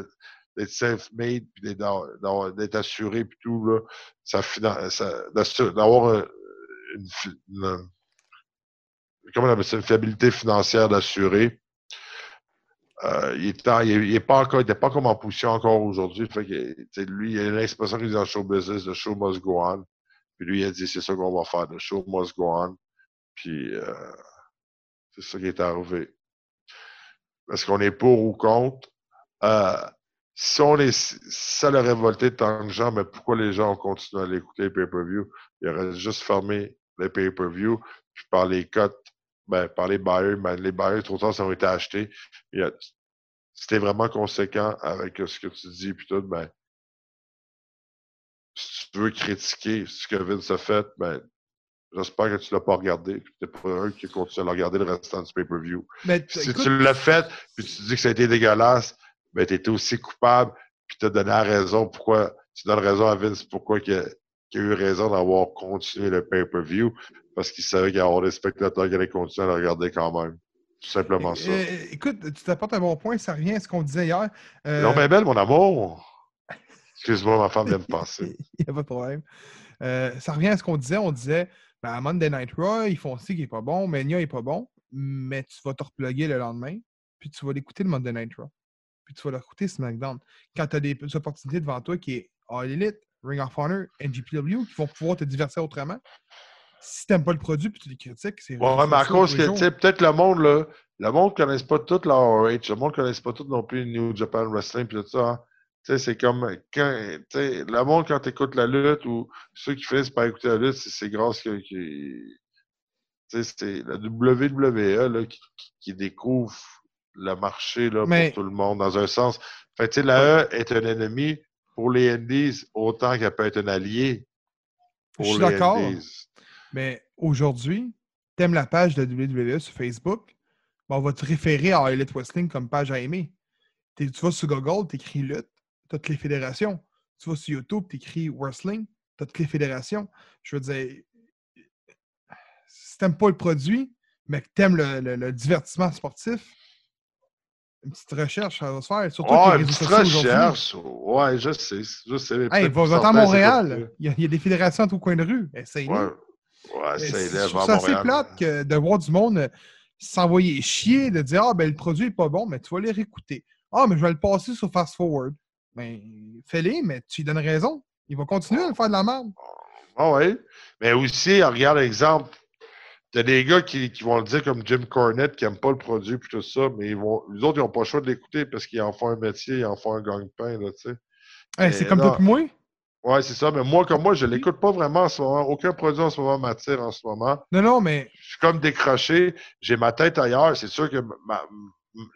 d'être self-made, puis d'être, assuré, puis tout, là, ça, ça- d'avoir un- une, une- comment on appelle ça, une fiabilité financière d'assurer. Euh, il est en- il est- il est pas encore, il était pas comme en position encore aujourd'hui. Fait lui, il a l'expression qu'il est dans le show business, le show must go on. Puis lui, il a dit, c'est ça qu'on va faire, le show must go on. Puis, euh, c'est ça qui est arrivé. Est-ce qu'on est pour ou contre? Euh, si on si ça l'aurait révolté tant de gens, mais pourquoi les gens ont continué à l'écouter, le pay-per-view? Il aurait juste fermé le pay-per-view, puis par les cotes, ben, par les buyers, ben, les buyers, trop tard, ça ont été achetés. Il y a- C'était vraiment conséquent avec ce que tu dis, puis tout, ben, si tu veux critiquer ce que Vince a fait, ben, j'espère que tu l'as pas regardé, puis t'es pas un qui continue à le regarder le restant du pay-per-view. Si écoute, tu l'as fait, puis tu dis que ça a été dégueulasse, ben, tu étais aussi coupable, puis tu as donné la raison pourquoi, tu donnes raison à Vince pourquoi qu'il a, qu'il a eu raison d'avoir continué le pay-per-view, parce qu'il savait qu'il y avait des spectateurs qui allaient continuer à le regarder quand même. Tout simplement ça. euh, écoute, tu t'apportes un bon point, ça revient à ce qu'on disait hier. Euh, Non, mais belle, mon amour! Excuse-moi, ma femme vient de passer. Il n'y a pas de problème. Euh, ça revient à ce qu'on disait. On disait, ben, à Monday Night Raw, ils font ci qui n'est pas bon, Mania n'est pas bon, mais tu vas te repluguer le lendemain, puis tu vas l'écouter le Monday Night Raw. Puis tu vas l'écouter SmackDown. Quand tu as des opportunités devant toi qui est All Elite, Ring of Honor, NGPW, qui vont pouvoir te divertir autrement, si tu n'aimes pas le produit puis tu les critiques, c'est Ouais, mais à cause que, tu sais, peut-être le monde, là, le monde ne connaisse pas tout la RH, le monde ne connaisse pas tout non plus New Japan Wrestling, puis tout ça. hein. Tu sais, c'est comme, quand, le monde, quand tu écoutes la lutte, ou ceux qui finissent par écouter la lutte, c'est grâce que, que- tu sais, c'est la WWE, là, qui, découvre le marché, là, Mais- pour tout le monde, dans un sens. Fait tu sais, la E est un ennemi pour les Indies, autant qu'elle peut être un allié Je pour suis les d'accord. Mais aujourd'hui, t'aimes la page de WWE sur Facebook, ben, on va te référer à Elite Wrestling comme page à aimer. Tu vas sur Google, tu écris lutte, tu as toutes les fédérations. Tu vas sur YouTube, tu écris wrestling, tu as toutes les fédérations. Je veux dire, si t'aimes pas le produit, mais que t'aimes le, le- le divertissement sportif, une petite recherche, ça va se faire. Surtout les une petite recherche. Ouais, je sais. Je sais. Hey, va, va à Montréal. Il y, a, il y a des fédérations à tout coin de rue. Essaye-les. Ouais, ouais je trouve à ça assez plate que de voir du monde euh, s'envoyer chier, de dire Ah, ben le produit n'est pas bon, mais tu vas les réécouter. Ah, mais je vais le passer sur Fast Forward. Ben, fais-les, mais tu lui donnes raison. Il va continuer à le faire de la merde. Ah oui. Mais aussi, regarde l'exemple. T'as des gars qui, qui, vont le dire comme Jim Cornette qui n'aiment pas le produit et tout ça, mais ils vont, les autres, ils n'ont pas le choix de l'écouter parce qu'ils en font un métier, ils en font un gang-pain, là, tu sais. c'est comme toi moi? Oui, c'est ça. Mais moi, comme moi, je ne l'écoute pas vraiment en ce moment. Aucun produit en ce moment m'attire en ce moment. Non, non, mais. Je suis comme décroché. J'ai ma tête ailleurs. C'est sûr que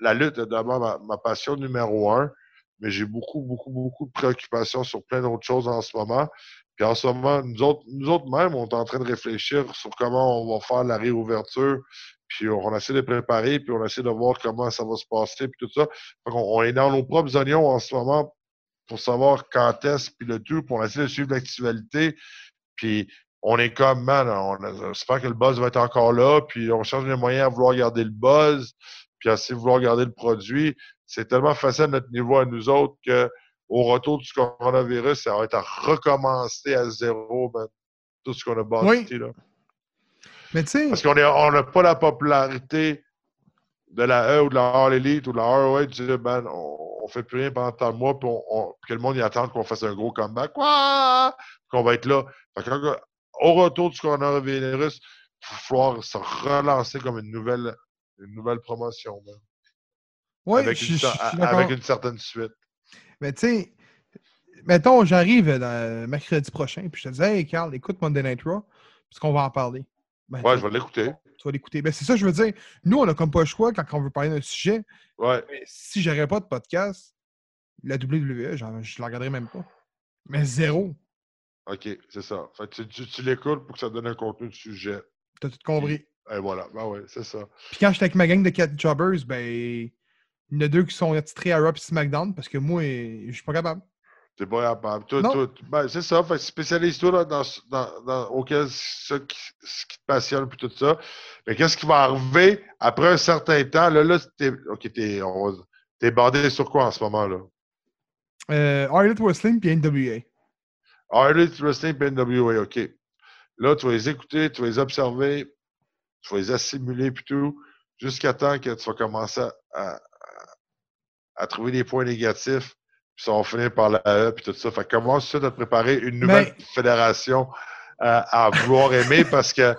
la lutte est d'abord ma, ma, passion numéro un. Mais j'ai beaucoup, beaucoup, beaucoup de préoccupations sur plein d'autres choses en ce moment. Puis en ce moment, nous autres, nous autres même, on est en train de réfléchir sur comment on va faire la réouverture. Puis on essaie de préparer, puis on essaie de voir comment ça va se passer, puis tout ça. on, on est dans nos propres oignons en ce moment pour savoir quand est-ce, puis le tout, pour essayer de suivre l'actualité. Puis on est comme, man, on espère que le buzz va être encore là, puis on change les moyens à vouloir garder le buzz, puis à essayer de vouloir garder le produit. C'est tellement facile à notre niveau à nous autres que au retour du coronavirus, ça va être à recommencer à zéro, man, tout ce qu'on a bâti. Là. Mais tu sais. Parce qu'on n'a pas la popularité de la E ou de la All Elite ou de la ROH, ben, on, on fait plus rien pendant tant de mois, puis que le monde y attend qu'on fasse un gros comeback. Quoi? Qu'on va être là. au retour du coronavirus, il va falloir se relancer comme une nouvelle, une nouvelle promotion. Oui, avec, je, une, avec une certaine suite. Mais tu sais, mettons, j'arrive mercredi prochain, puis je te dis, hey, Carl, écoute Monday Night Raw, parce qu'on va en parler. Ben, ouais, je vais l'écouter tu vas l'écouter. Ben, c'est ça, je veux dire. Nous, on n'a comme pas le choix quand on veut parler d'un sujet. Ouais. Mais si j'aurais pas de podcast, la WWE, je ne la regarderais même pas. Mais zéro. OK, c'est ça. Fait tu, tu, l'écoutes pour que ça donne un contenu de sujet. T'as tout compris. Et voilà, ben ouais, c'est ça. Puis quand j'étais avec ma gang de 4 jobbers, ben, il y en a deux qui sont attitrés à Raw et SmackDown parce que moi, je suis pas capable. C'est pas capable. Tout. Ben, c'est ça. Fait spécialise-toi dans, dans, dans, auquel, ce, qui, ce qui te passionne et tout ça. Mais qu'est-ce qui va arriver après un certain temps? Là, là t'es, OK, t'es, t'es bandé sur quoi en ce moment-là? Euh, Elite Wrestling puis NWA. Elite Wrestling puis NWA, OK. Là, tu vas les écouter, tu vas les observer, tu vas les assimiler puis tout, jusqu'à temps que tu vas commencer à, à, trouver des points négatifs puis ça va finir par la E, puis tout ça. Fait commence tout à te préparer une nouvelle fédération euh, à vouloir aimer parce que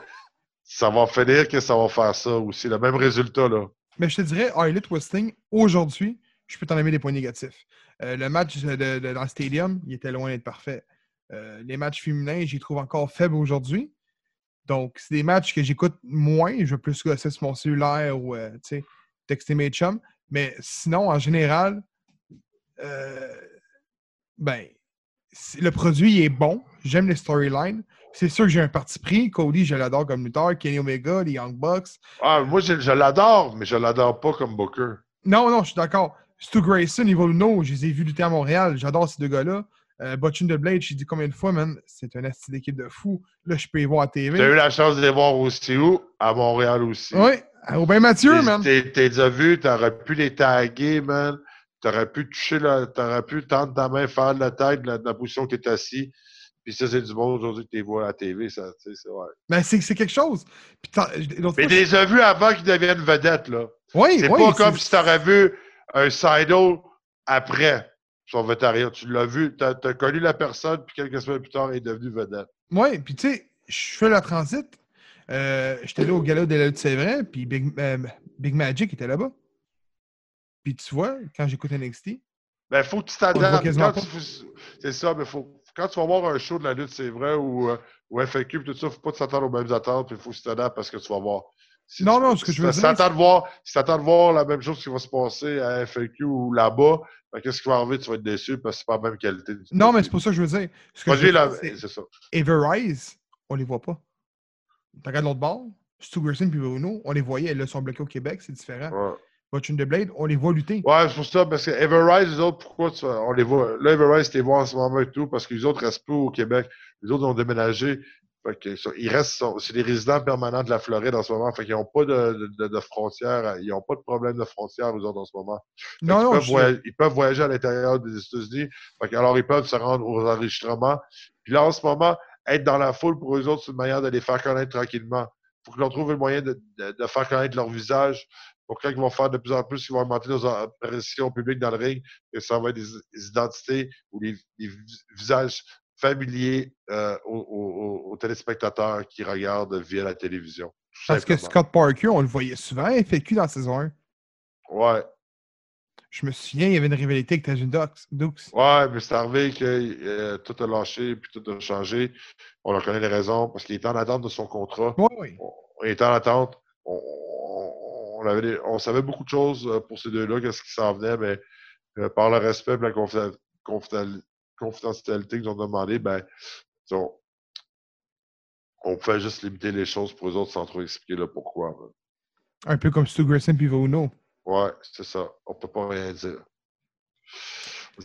ça va finir que ça va faire ça aussi. Le même résultat, là. Mais je te dirais, Elite Wrestling, aujourd'hui, je peux t'en aimer des points négatifs. Euh, le match de, dans le stadium, il était loin d'être parfait. Euh, les matchs féminins, j'y trouve encore faibles aujourd'hui. Donc, c'est des matchs que j'écoute moins. Je veux plus gosser sur mon cellulaire ou texter mes chums. Mais sinon, en général, euh, ben, le produit est bon. J'aime les storylines. C'est sûr que j'ai un parti pris. Cody, je l'adore comme lutteur. Kenny Omega, les Young Bucks. Ah, moi, je, l'adore, mais je l'adore pas comme Booker. Non, non, je suis d'accord. Stu Grayson, Evil je les ai vus lutter à Montréal. J'adore ces deux gars-là. Euh, the Blade, j'ai dit combien de fois, man, c'est un style d'équipe de fou. Là, je peux y voir à TV. J'ai eu la chance de les voir aussi où? À Montréal aussi. Oui, au Bain Mathieu, man. T'es déjà vu, t'aurais pu les taguer, man tu aurais pu toucher, tu aurais pu tendre ta main, faire la tête de la, position que tu es assis. Puis ça, c'est du bon aujourd'hui que tu les vois à la TV, ça, c'est vrai. Mais c'est, quelque chose. Mais les as vus avant qu'ils deviennent vedettes, là. Oui, c'est pas comme si tu aurais vu un Sido après son vétérinaire. Tu l'as vu, tu as, connu la personne, puis quelques semaines plus tard, il est devenu vedette. Oui, puis tu sais, je fais la transit. Euh, J'étais là au gala de la lutte, c'est vrai, puis Big, euh, Big Magic était là-bas. Puis tu vois, quand j'écoute NXT. Ben, faut que tu t'adaptes. C'est ça, mais faut, quand tu vas voir un show de la lutte, c'est vrai, ou, euh, ou FAQ, tout ça, faut pas t'attendre aux mêmes attentes, puis il faut que tu t'adaptes parce que tu vas voir. non, non, ce que je veux dire. Si voir, si t'attends de voir la même chose qui va se passer à FAQ ou là-bas, ben, qu'est-ce qui va arriver? Tu vas être déçu parce que c'est pas la même qualité. Non, mais c'est pour ça que je veux dire. Ce que je c'est ça. Everrise, on les voit pas. Tu regardes l'autre bord, Stu Gerson puis Bruno, on les voyait, là, sont bloqués au Québec, c'est différent. Ouais. Watching the Blade, on les voit lutter. Ouais, c'est pour ça, parce que Everrise, les autres, pourquoi tu, on les voit. Là, Everrise, tu les vois en ce moment et tout, parce que les autres restent pas au Québec. Les autres ont déménagé. Fait que, ils restent, c'est des résidents permanents de la Floride en ce moment. Fait qu'ils n'ont pas de, de, de, frontières. Ils n'ont pas de problème de frontières, eux autres, en ce moment. non, non, ils, peuvent voyager, ils, peuvent voyager, à l'intérieur des États-Unis. Fait que, alors, ils peuvent se rendre aux enregistrements. Puis là, en ce moment, être dans la foule pour eux autres, c'est une manière de les faire connaître tranquillement. faut qu'ils trouve le moyen de, de, faire connaître leur visage. Pour quand ils vont faire de plus en plus, ils vont augmenter leurs apparitions publiques dans le ring, et ça va être des, identités ou des, visages familiers euh, aux, téléspectateurs qui regardent via la télévision. Parce que Scott Parker, on le voyait souvent FQ dans la saison 1. Ouais. Je me souviens, il y avait une rivalité avec Tajin Dux. Ouais, mais c'est arrivé que euh, tout a lâché puis tout a changé. On en connaît les raisons parce qu'il était en attente de son contrat. Oui, oui. On, était en attente. On, avait on, savait beaucoup de choses euh, pour ces deux-là, qu'est-ce qui s'en venait, mais euh, par le respect et la confidentialité qu'ils ont demandé, ben, on, on pouvait juste limiter les choses pour eux autres sans trop expliquer le pourquoi. Un peu comme Stu Grayson puis Vono. Ouais, c'est ça. On peut pas rien dire.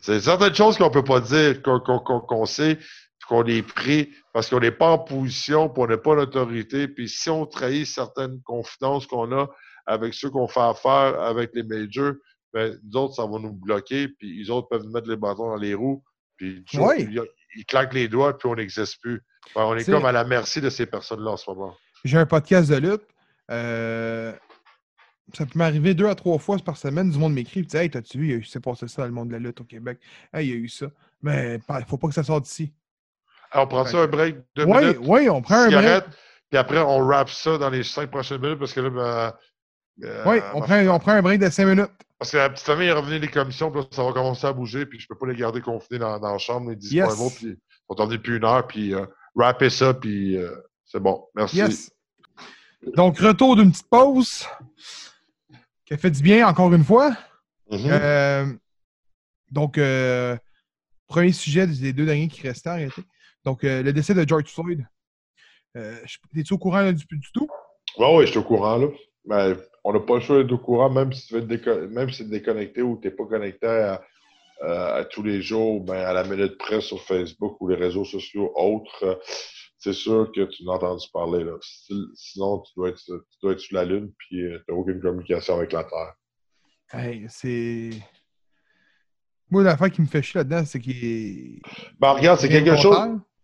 C'est certaines choses qu'on peut pas dire, qu'on sait, qu'on est pris parce qu'on n'est pas en position, puis on n'a pas l'autorité. Puis si on trahit certaines confidences qu'on a avec ceux qu'on fait affaire avec les majors, ben, nous autres, ça va nous bloquer, puis les autres peuvent nous mettre les bâtons dans les roues, puis ils, claquent les doigts, puis on n'existe plus. on est comme à la merci de ces personnes-là en ce moment. J'ai un podcast de lutte. Euh, ça peut m'arriver deux à trois fois par semaine, du monde m'écrit et dit Hey, t'as-tu vu, il s'est passé ça dans le monde de la lutte au Québec. Hey, il y a eu ça. Mais il faut pas que ça sorte d'ici. on prend ça un break de oui, minutes. Oui, on prend un break. Puis après, on wrap ça dans les cinq prochaines minutes parce que là, ben, euh, oui, on, prend, on prend un break de cinq minutes. Parce que la petite famille est revenue des commissions, puis ça va commencer à bouger, puis je peux pas les garder confinés dans, dans la chambre, les 10 yes. points puis on va attendre plus une heure, puis euh, wrapper ça, puis euh, c'est bon. Merci. Yes. Donc, retour d'une petite pause qui a fait du bien encore une fois. Mm-hmm. Euh, donc, euh, premier sujet des deux derniers qui restaient arrêtés. Donc, euh, le décès de George Floyd. Es-tu au courant du, du, tout? Oui, oui, je suis au courant. Là. Mais on n'a pas le choix d'être au courant, même si tu veux même si es déconnecté ou tu n'es pas connecté à, tous les jours, ben, à la minute presse sur Facebook ou les réseaux sociaux autres c'est sûr que tu n'as entendu parler. Là. Sinon, tu dois, être, tu dois être sur la Lune puis euh, tu n'as aucune communication avec la Terre. Hey, c'est. Moi, l'affaire qui me fait chier là-dedans, c'est qu'il. Ben, regarde, c'est quelque chose.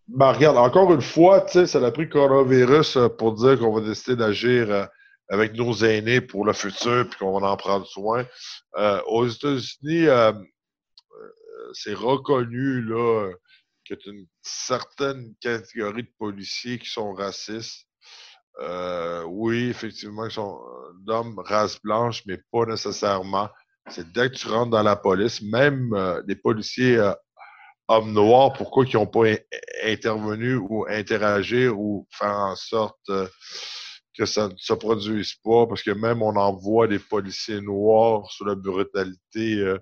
Ben, regarde, encore une fois, tu sais, ça a pris le coronavirus euh, pour dire qu'on va décider d'agir euh, avec nos aînés pour le futur puis qu'on va en prendre soin. aux États-Unis, c'est reconnu, là qu'il y a une certaine catégorie de policiers qui sont racistes. Euh, oui, effectivement, ils sont euh, d'hommes race blanche, mais pas nécessairement. C'est dès que tu rentres dans la police, même euh, des policiers hommes noirs, pourquoi ils n'ont pas intervenu ou interagi ou faire en sorte que ça ne se produise pas, parce que même on envoie des policiers noirs sur la brutalité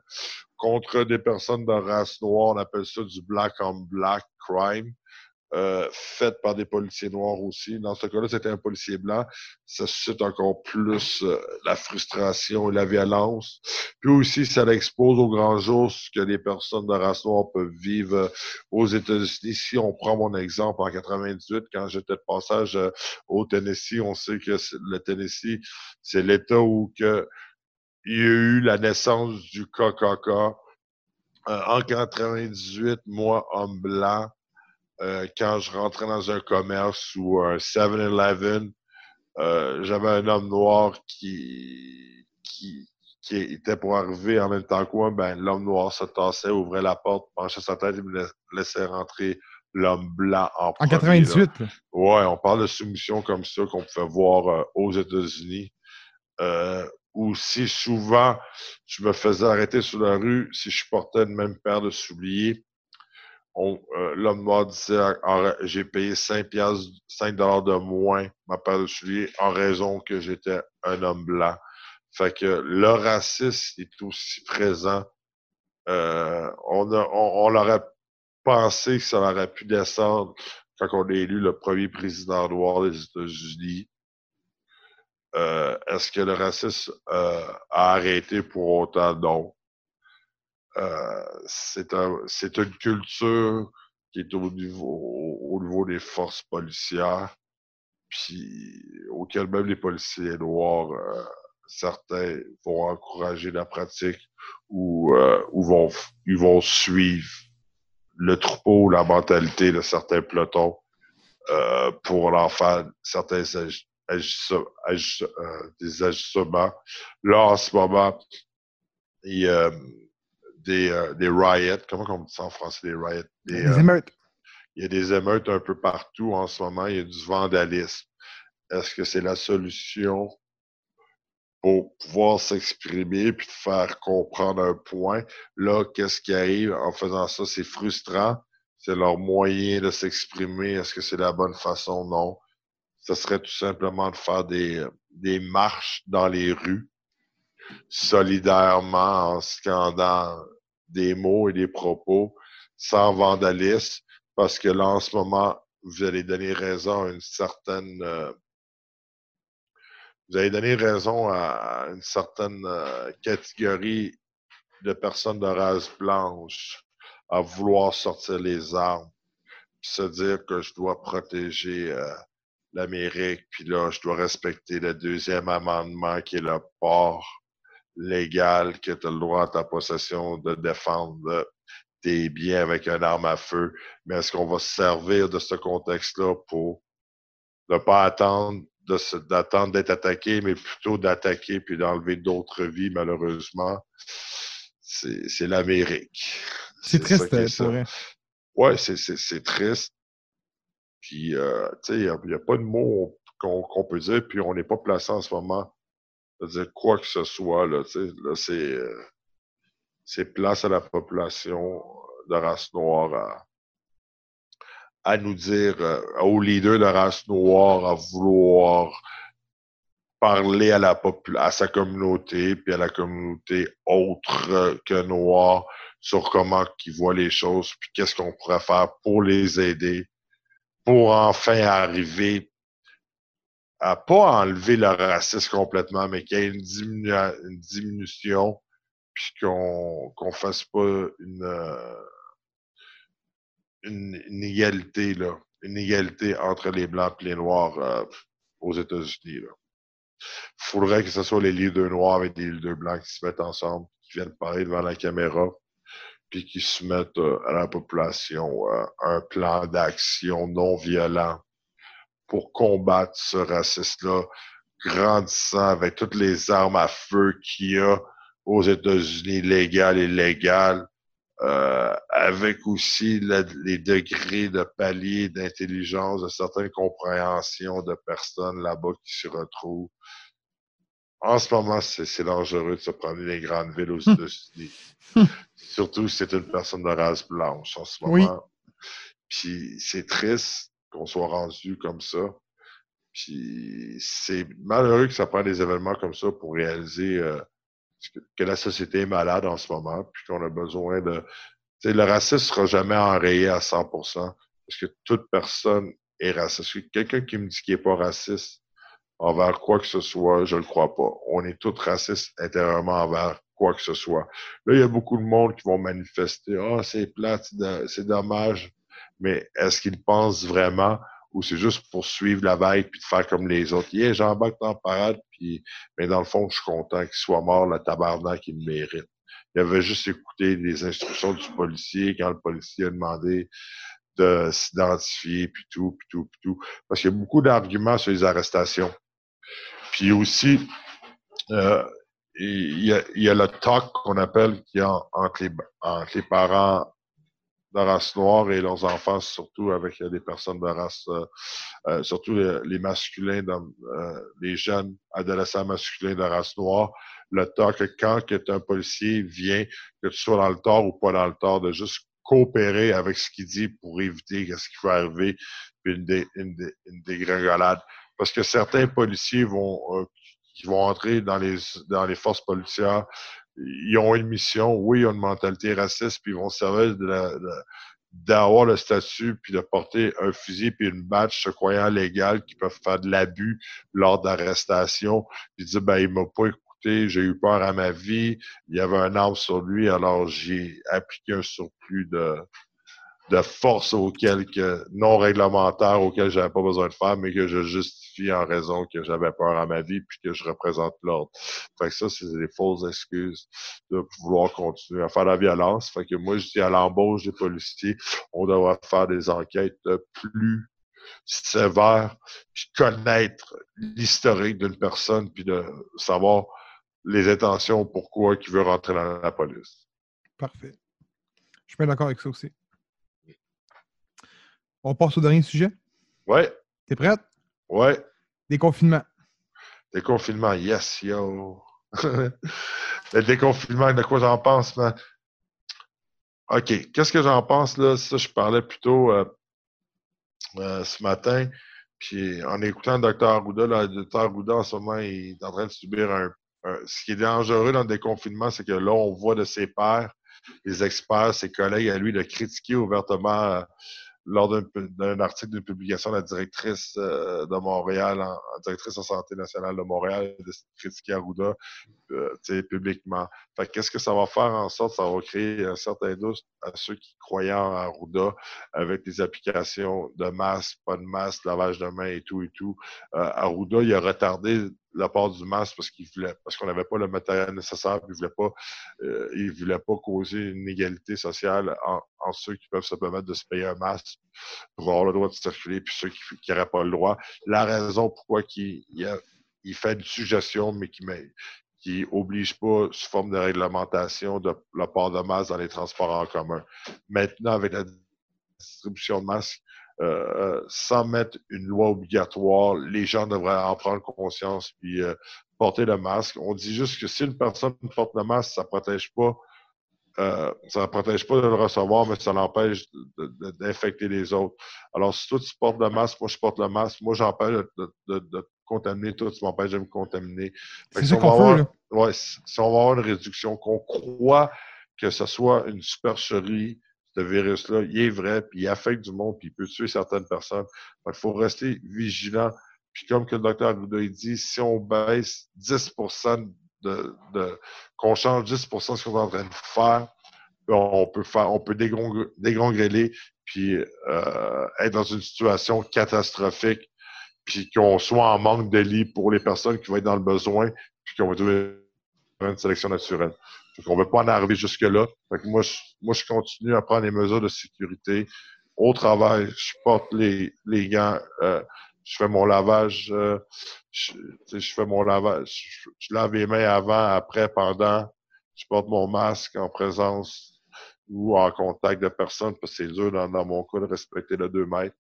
contre des personnes de race noire, on appelle ça du black on black crime. Euh, fait par des policiers noirs aussi. Dans ce cas-là, c'était un policier blanc. Ça suscite encore plus euh, la frustration et la violence. Puis aussi, ça expose au grand jour ce que les personnes de race noire peuvent vivre euh, aux États-Unis. Si on prend mon exemple en 98, quand j'étais de passage au Tennessee, on sait que le Tennessee, c'est l'État où que il y a eu la naissance du KKK. Euh, en 98, moi, homme blanc, euh, quand je rentrais dans un commerce ou un 7-Eleven, euh, j'avais un homme noir qui, qui, qui, était pour arriver en même temps que moi. Ben, l'homme noir se tassait, ouvrait la porte, penchait sa tête et me laissait rentrer l'homme blanc en En 98? Ouais, on parle de soumission comme ça qu'on pouvait voir aux États-Unis. Euh, ou si souvent je me faisais arrêter sur la rue si je portais une même paire de souliers. Euh, l'homme m'a disait j'ai payé 5, 5 de moins ma paire de souliers en raison que j'étais un homme blanc. Fait que le racisme est aussi présent. Euh, on, a, pensé que ça aurait pu descendre quand on a élu le premier président noir des États-Unis. Euh, est-ce que le racisme euh, a arrêté pour autant? Non. Euh, c'est un, une culture qui est au niveau, au niveau des forces policières, puis auquel même les policiers noirs, certains vont encourager la pratique ou, ou vont, ils vont suivre le troupeau, la mentalité de certains pelotons pour en faire certains des ajustements. Là, en ce moment, il y a des, des riots. Comment on dit ça en français, des riots? Des, émeutes. Il y a des émeutes un peu partout en ce moment. Il y a du vandalisme. Est-ce que c'est la solution pour pouvoir s'exprimer puis faire comprendre un point? Là, qu'est-ce qui arrive en faisant ça? C'est frustrant. C'est leur moyen de s'exprimer. Est-ce que c'est la bonne façon? Non. Ce serait tout simplement de faire des, des marches dans les rues solidairement en scandant des mots et des propos sans vandalisme parce que là, en ce moment, vous allez donner raison à une certaine. Euh, vous allez donner raison à une certaine euh, catégorie de personnes de race blanche à vouloir sortir les armes, se dire que je dois protéger euh, l'Amérique, puis là, je dois respecter le deuxième amendement qui est le port légal, que tu as le droit à ta possession de défendre tes biens avec un arme à feu, mais est-ce qu'on va se servir de ce contexte-là pour ne pas attendre d'attendre d'être attaqué, mais plutôt d'attaquer puis d'enlever d'autres vies, malheureusement? C'est l'Amérique. C'est triste, pour vrai. Ouais, c'est triste. Puis, euh, tu sais, il n'y a, pas de mots qu'on peut dire, puis on n'est pas placé en ce moment de dire quoi que ce soit. Là, là c'est. Euh, c'est place à la population de race noire à, nous dire, euh, aux leaders de race noire à vouloir parler à, la à sa communauté, puis à la communauté autre que noire, sur comment ils voient les choses, puis qu'est-ce qu'on pourrait faire pour les aider, pour enfin arriver à pas enlever le racisme complètement, mais qu'il y ait une, diminution puis qu'on qu'on fasse pas une, euh, une égalité entre les blancs et les noirs euh, aux États-Unis. Il faudrait que ce soit les leaders noirs avec des leaders blancs qui se mettent ensemble, qui viennent parler devant la caméra, puis qui se mettent euh, à la population un plan d'action non violent pour combattre ce racisme-là, grandissant avec toutes les armes à feu qu'il y a aux États-Unis légal et légal, euh, avec aussi les degrés de palier d'intelligence, de certaines compréhensions de personnes là-bas qui se retrouvent. En ce moment, c'est dangereux de se prendre les grandes villes aux États-Unis. Surtout si c'est une personne de race blanche en ce moment. Puis c'est triste qu'on soit rendu comme ça. Puis c'est malheureux que ça prenne des événements comme ça pour réaliser euh, que la société est malade en ce moment, puis qu'on a besoin de... le racisme ne sera jamais enrayé à 100% parce que toute personne est raciste. Quelqu'un qui me dit qu'il n'est pas raciste envers quoi que ce soit, je ne le crois pas. On est tous racistes intérieurement envers quoi que ce soit. Là, il y a beaucoup de monde qui vont manifester « Ah, oh, c'est plate, c'est dommage », mais est-ce qu'ils pensent vraiment ou c'est juste pour suivre la vague puis de faire comme les autres. Yeah, j'embarque dans la parade, puis, mais dans le fond, je suis content qu'il soit mort, le tabarnak, qu'il mérite. Il avait juste écouté les instructions du policier quand le policier a demandé de s'identifier, puis tout, puis tout, puis tout. Parce qu'il y a beaucoup d'arguments sur les arrestations. Puis aussi, euh, il, y a, y a le talk qu'on appelle qui entre les, entre les parents de race noire et leurs enfants, surtout avec euh, des personnes de race, euh, surtout les, masculins, les jeunes adolescents masculins de race noire, le que quand un policier vient, que tu sois dans le tort ou pas dans le tort, de juste coopérer avec ce qu'il dit pour éviter ce qui peut arriver, puis une, une, dégringolade. Parce que certains policiers vont, qui vont entrer dans les, dans les forces policières ils ont une mission, oui, ils ont une mentalité raciste, puis ils vont servir d'avoir le statut, puis de porter un fusil, puis une badge se croyant légal, qui peuvent faire de l'abus lors d'arrestation, puis dire, ben, il m'a pas écouté, j'ai eu peur à ma vie, il y avait un arme sur lui, alors j'ai appliqué un surplus de, de force auxquelles que, non réglementaire auxquelles j'avais pas besoin de faire, mais que je justifie en raison que j'avais peur à ma vie puis que je représente l'ordre. Fait que ça, c'est des fausses excuses de vouloir continuer à faire la violence. Fait que moi, je dis à l'embauche des policiers, on devrait faire des enquêtes plus sévère, puis connaître l'historique d'une personne, puis de savoir les intentions, pourquoi il veut rentrer dans la police. Parfait. Je suis d'accord avec ça aussi. On passe au dernier sujet? Ouais. T'es prête? Ouais. Déconfinement. Déconfinement, yes, yo. le déconfinement, de quoi j'en pense, man? OK. Qu'est-ce que j'en pense, là? Ça, je parlais plutôt euh, euh, ce matin. Puis en écoutant le docteur Arruda, le docteur Arruda, en ce moment, il est en train de subir un, ce qui est dangereux dans le déconfinement, c'est que là, on voit de ses pairs, les experts, ses collègues à lui, de critiquer ouvertement euh, lors d'un article d'une publication de la directrice euh, de Montréal, en, directrice en santé nationale de Montréal, de critiquer Arruda euh, publiquement. Qu'est-ce que ça va faire en sorte? Ça va créer un certain doute à ceux qui croyaient en Arruda avec des applications de masque, pas de masque, lavage de mains et tout et tout. Euh, Arruda, il a retardé la part du masque parce qu'il voulait, parce qu'on n'avait pas le matériel nécessaire, puis il voulait pas, euh, il voulait pas causer une égalité sociale en, ceux qui peuvent se permettre de se payer un masque pour avoir le droit de circuler, puis ceux qui n'auraient pas le droit. La raison pourquoi il, fait une suggestion, mais qui qui oblige pas sous forme de réglementation la part de masque dans les transports en commun. Maintenant, avec la distribution de masques, euh, sans mettre une loi obligatoire, les gens devraient en prendre conscience puis euh, porter le masque. On dit juste que si une personne porte le masque, ça protège pas, euh, ça protège pas de le recevoir, mais ça l'empêche d'infecter les autres. Alors, si toi tu portes le masque, moi je porte le masque, moi j'empêche de, de, de, contaminer, toi tu m'empêches de me contaminer. si, on va ouais, si on va avoir une réduction, qu'on croit que ce soit une supercherie, virus-là, il est vrai, puis il affecte du monde, puis il peut tuer certaines personnes. Il faut rester vigilant. Puis comme que le docteur Arruda dit, si on baisse 10 de, de qu'on change 10% de ce qu'on est en train de faire, ben, on peut faire, on peut puis euh, être dans une situation catastrophique, puis qu'on soit en manque de lits pour les personnes qui vont être dans le besoin, puis qu'on va trouver une sélection naturelle. On ne veut pas en arriver jusque-là. moi, je, moi, je continue à prendre les mesures de sécurité. Au travail, je porte les, gants, je fais mon lavage, je, je, fais mon lavage, je, lave les mains avant, après, pendant. Je porte mon masque en présence ou en contact de personnes, parce que c'est dur dans, dans, mon cas de respecter le 2 mètres.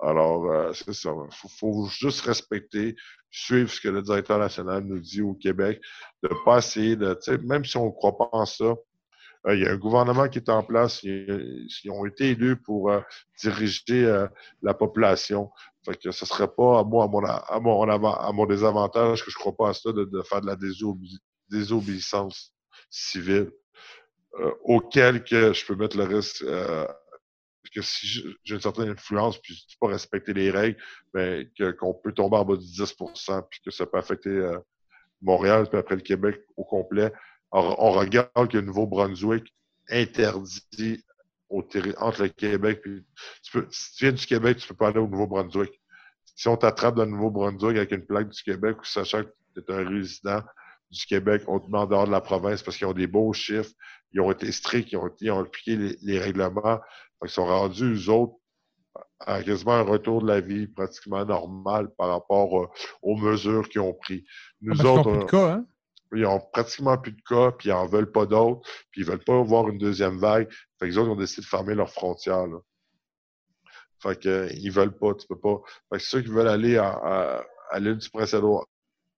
Alors, euh, c'est ça. Il faut, juste respecter, suivre ce que le directeur national nous dit au Québec, de ne pas essayer de, même si on ne croit pas en ça, euh, il y a un gouvernement qui est en place, ils, ont été élus pour euh, diriger la population. Fait que ce serait pas à moi, à mon désavantage, que je ne crois pas à ça, de, faire de la désobéissance civile, auquel que je peux mettre le risque que si j'ai une certaine influence, puis je ne pas respecter les règles, mais qu'on peut tomber en bas du 10% puis que ça peut affecter euh, Montréal, puis après le Québec au complet. on regarde que le Nouveau-Brunswick interdit entre le Québec, puis si tu viens du Québec, tu peux pas aller au Nouveau-Brunswick. Si on t'attrape dans le Nouveau-Brunswick avec une plaque du Québec, ou sachant que tu es un résident du Québec, on en dehors de la province parce qu'ils ont des beaux chiffres, ils ont été stricts, ils ont, ils ont appliqué les, les règlements. Ils sont rendus, eux autres, à quasiment un retour de la vie pratiquement normal par rapport euh, aux mesures qu'ils ont pris. Nous ah, autres, ils plus de cas, hein? ils ont pratiquement plus de cas, puis ils en veulent pas d'autres, puis ils veulent pas voir une deuxième vague. Fait que les autres ont décidé de fermer leurs frontières. Là. Fait que ils veulent pas, tu peux pas. Fait que ceux qui veulent aller à, à, l'île du Prince-Édouard,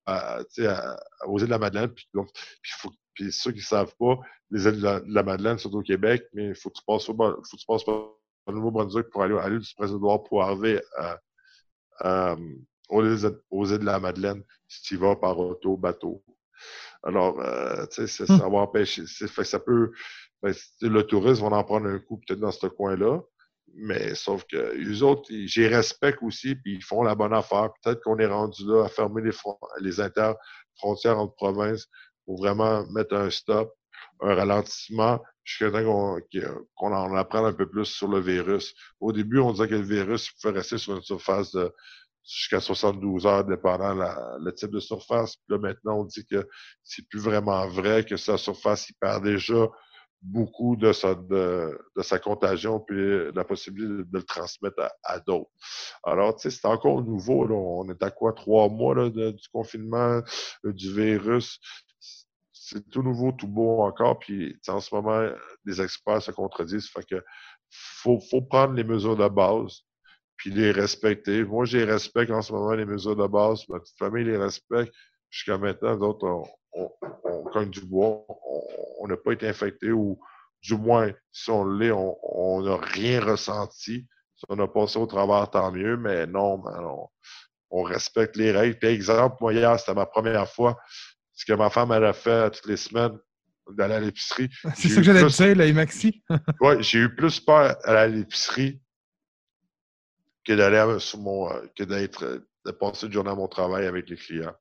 aux îles de la Madeleine, puis, puis, faut, puis ceux qui savent pas, les îles de la, Madeleine sont au Québec, mais il faut que tu passes, faut que tu passes par le Nouveau-Brunswick pour aller à l'île du Prince-Édouard pour arriver à, aux, îles, de la Madeleine si tu y vas par auto, bateau. Alors, euh, tu sais, ça va empêcher. Ça peut. Ben, le tourisme va en prendre un coup peut-être dans ce coin-là. Mais sauf que les autres, j'y respecte aussi, puis ils font la bonne affaire. Peut-être qu'on est rendu là à fermer les, les inter-frontières entre provinces pour vraiment mettre un stop, un ralentissement, jusqu'à temps qu'on en apprenne un peu plus sur le virus. Au début, on disait que le virus pouvait rester sur une surface de jusqu'à 72 heures, dépendant le type de surface. Puis là, maintenant, on dit que c'est plus vraiment vrai, que sa surface, il perd déjà beaucoup de sa, de, sa contagion puis la possibilité de, le transmettre à, d'autres. Alors, tu sais, c'est encore nouveau. Là. On est à quoi? Trois mois là, du confinement, euh, du virus? C'est tout nouveau, tout beau encore. Puis, en ce moment, les experts se contredisent. Fait que faut, faut prendre les mesures de base puis les respecter. Moi, je les respecte en ce moment, les mesures de base. Ma famille les respecte. Jusqu'à maintenant, d'autres, on, on, cogne du bois. On n'a pas été infecté ou du moins, si on l'est, on n'a rien ressenti. Si on a passé au travers, tant mieux, mais non, on, respecte les règles. Par exemple, moi, hier, c'était ma première fois. Ce que ma femme, elle a fait toutes les semaines, d'aller à l'épicerie. C'est ça que j'allais dire, la Maxi. oui, j'ai eu plus peur à l'épicerie que d'aller sur mon euh, que d'être de passer une journée à mon travail avec les clients.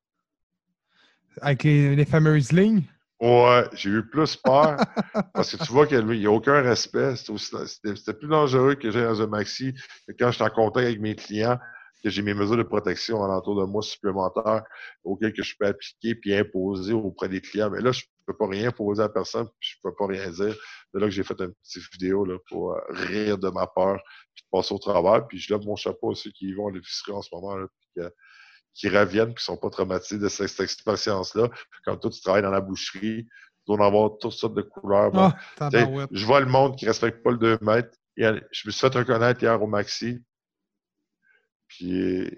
Avec les, fameuses lignes? Ouais, j'ai eu plus peur parce que tu vois qu'il n'y a aucun respect. C'était plus dangereux que j'ai dans un maxi que quand je suis en contact avec mes clients, que j'ai mes mesures de protection alentour de moi supplémentaires auxquelles que je peux appliquer puis imposer auprès des clients. Mais là, je ne peux pas rien poser à personne, puis je ne peux pas rien dire. C'est là que j'ai fait une petite vidéo là, pour euh, rire de ma peur, puis passer au travail. Puis je lève mon chapeau à ceux qui y vont à l'épicerie en ce moment, là, puis qui reviennent, qui ne sont pas traumatisés de cette, expérience-là. Comme toi, tu travailles dans la boucherie, tu dois en avoir toutes sortes de couleurs. Ah, je vois le monde qui ne respecte pas le 2 mètres. je me suis fait reconnaître hier au Maxi. Puis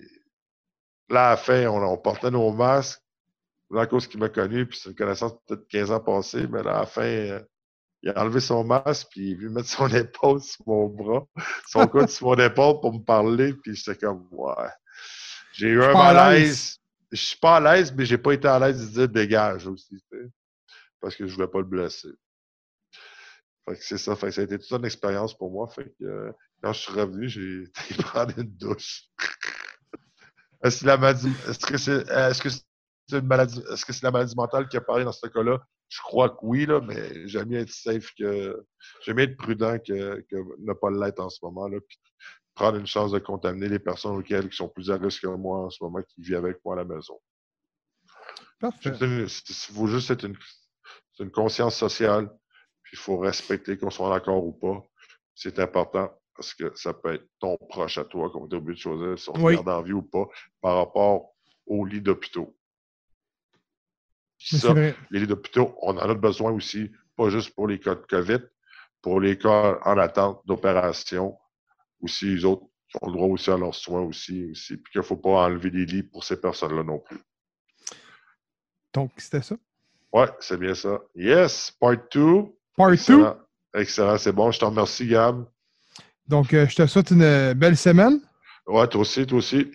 là, à la fin, on portait nos masques à cause qu'il m'a connu, puis c'est une connaissance peut-être 15 ans passés, mais à la fin, euh, il a enlevé son masque, puis il est venu mettre son épaule sur mon bras, son coude sur mon épaule pour me parler, puis j'étais comme, ouais. J'ai eu un malaise. Je suis pas à l'aise, mais j'ai pas été à l'aise de dire dégage aussi, parce que je voulais pas le blesser. Fait que c'est ça. Fait que ça a été toute une expérience pour moi. Fait que euh, quand je suis revenu, j'ai été prendre une douche. est-ce que c'est est-ce que c'est une maladie, est-ce que c'est la maladie mentale qui a parlé dans ce cas-là? Je crois que oui, là, mais j'aime mieux être safe que. J'aime mieux être prudent que, que ne pas l'être en ce moment. Là, puis prendre une chance de contaminer les personnes auxquelles qui sont plus à risque que moi en ce moment, qui vivent avec moi à la maison. Parfait. Il faut juste être une, une conscience sociale, puis il faut respecter qu'on soit d'accord ou pas. C'est important parce que ça peut être ton proche à toi, comme tu as oublié de choisir, si on oui. garde en vie ou pas, par rapport aux lits d'hôpitaux. Ça, les lits d'hôpitaux, on en a besoin aussi, pas juste pour les cas de COVID, pour les cas en attente d'opération. Aussi, les autres ont le droit aussi à leurs soins aussi, aussi puis qu'il ne faut pas enlever les lits pour ces personnes-là non plus. Donc, c'était ça? Ouais, c'est bien ça. Yes, part 2. Part 2. Excellent, c'est bon. Je te remercie, Gab. Donc, euh, je te souhaite une belle semaine. Ouais, toi aussi, toi aussi.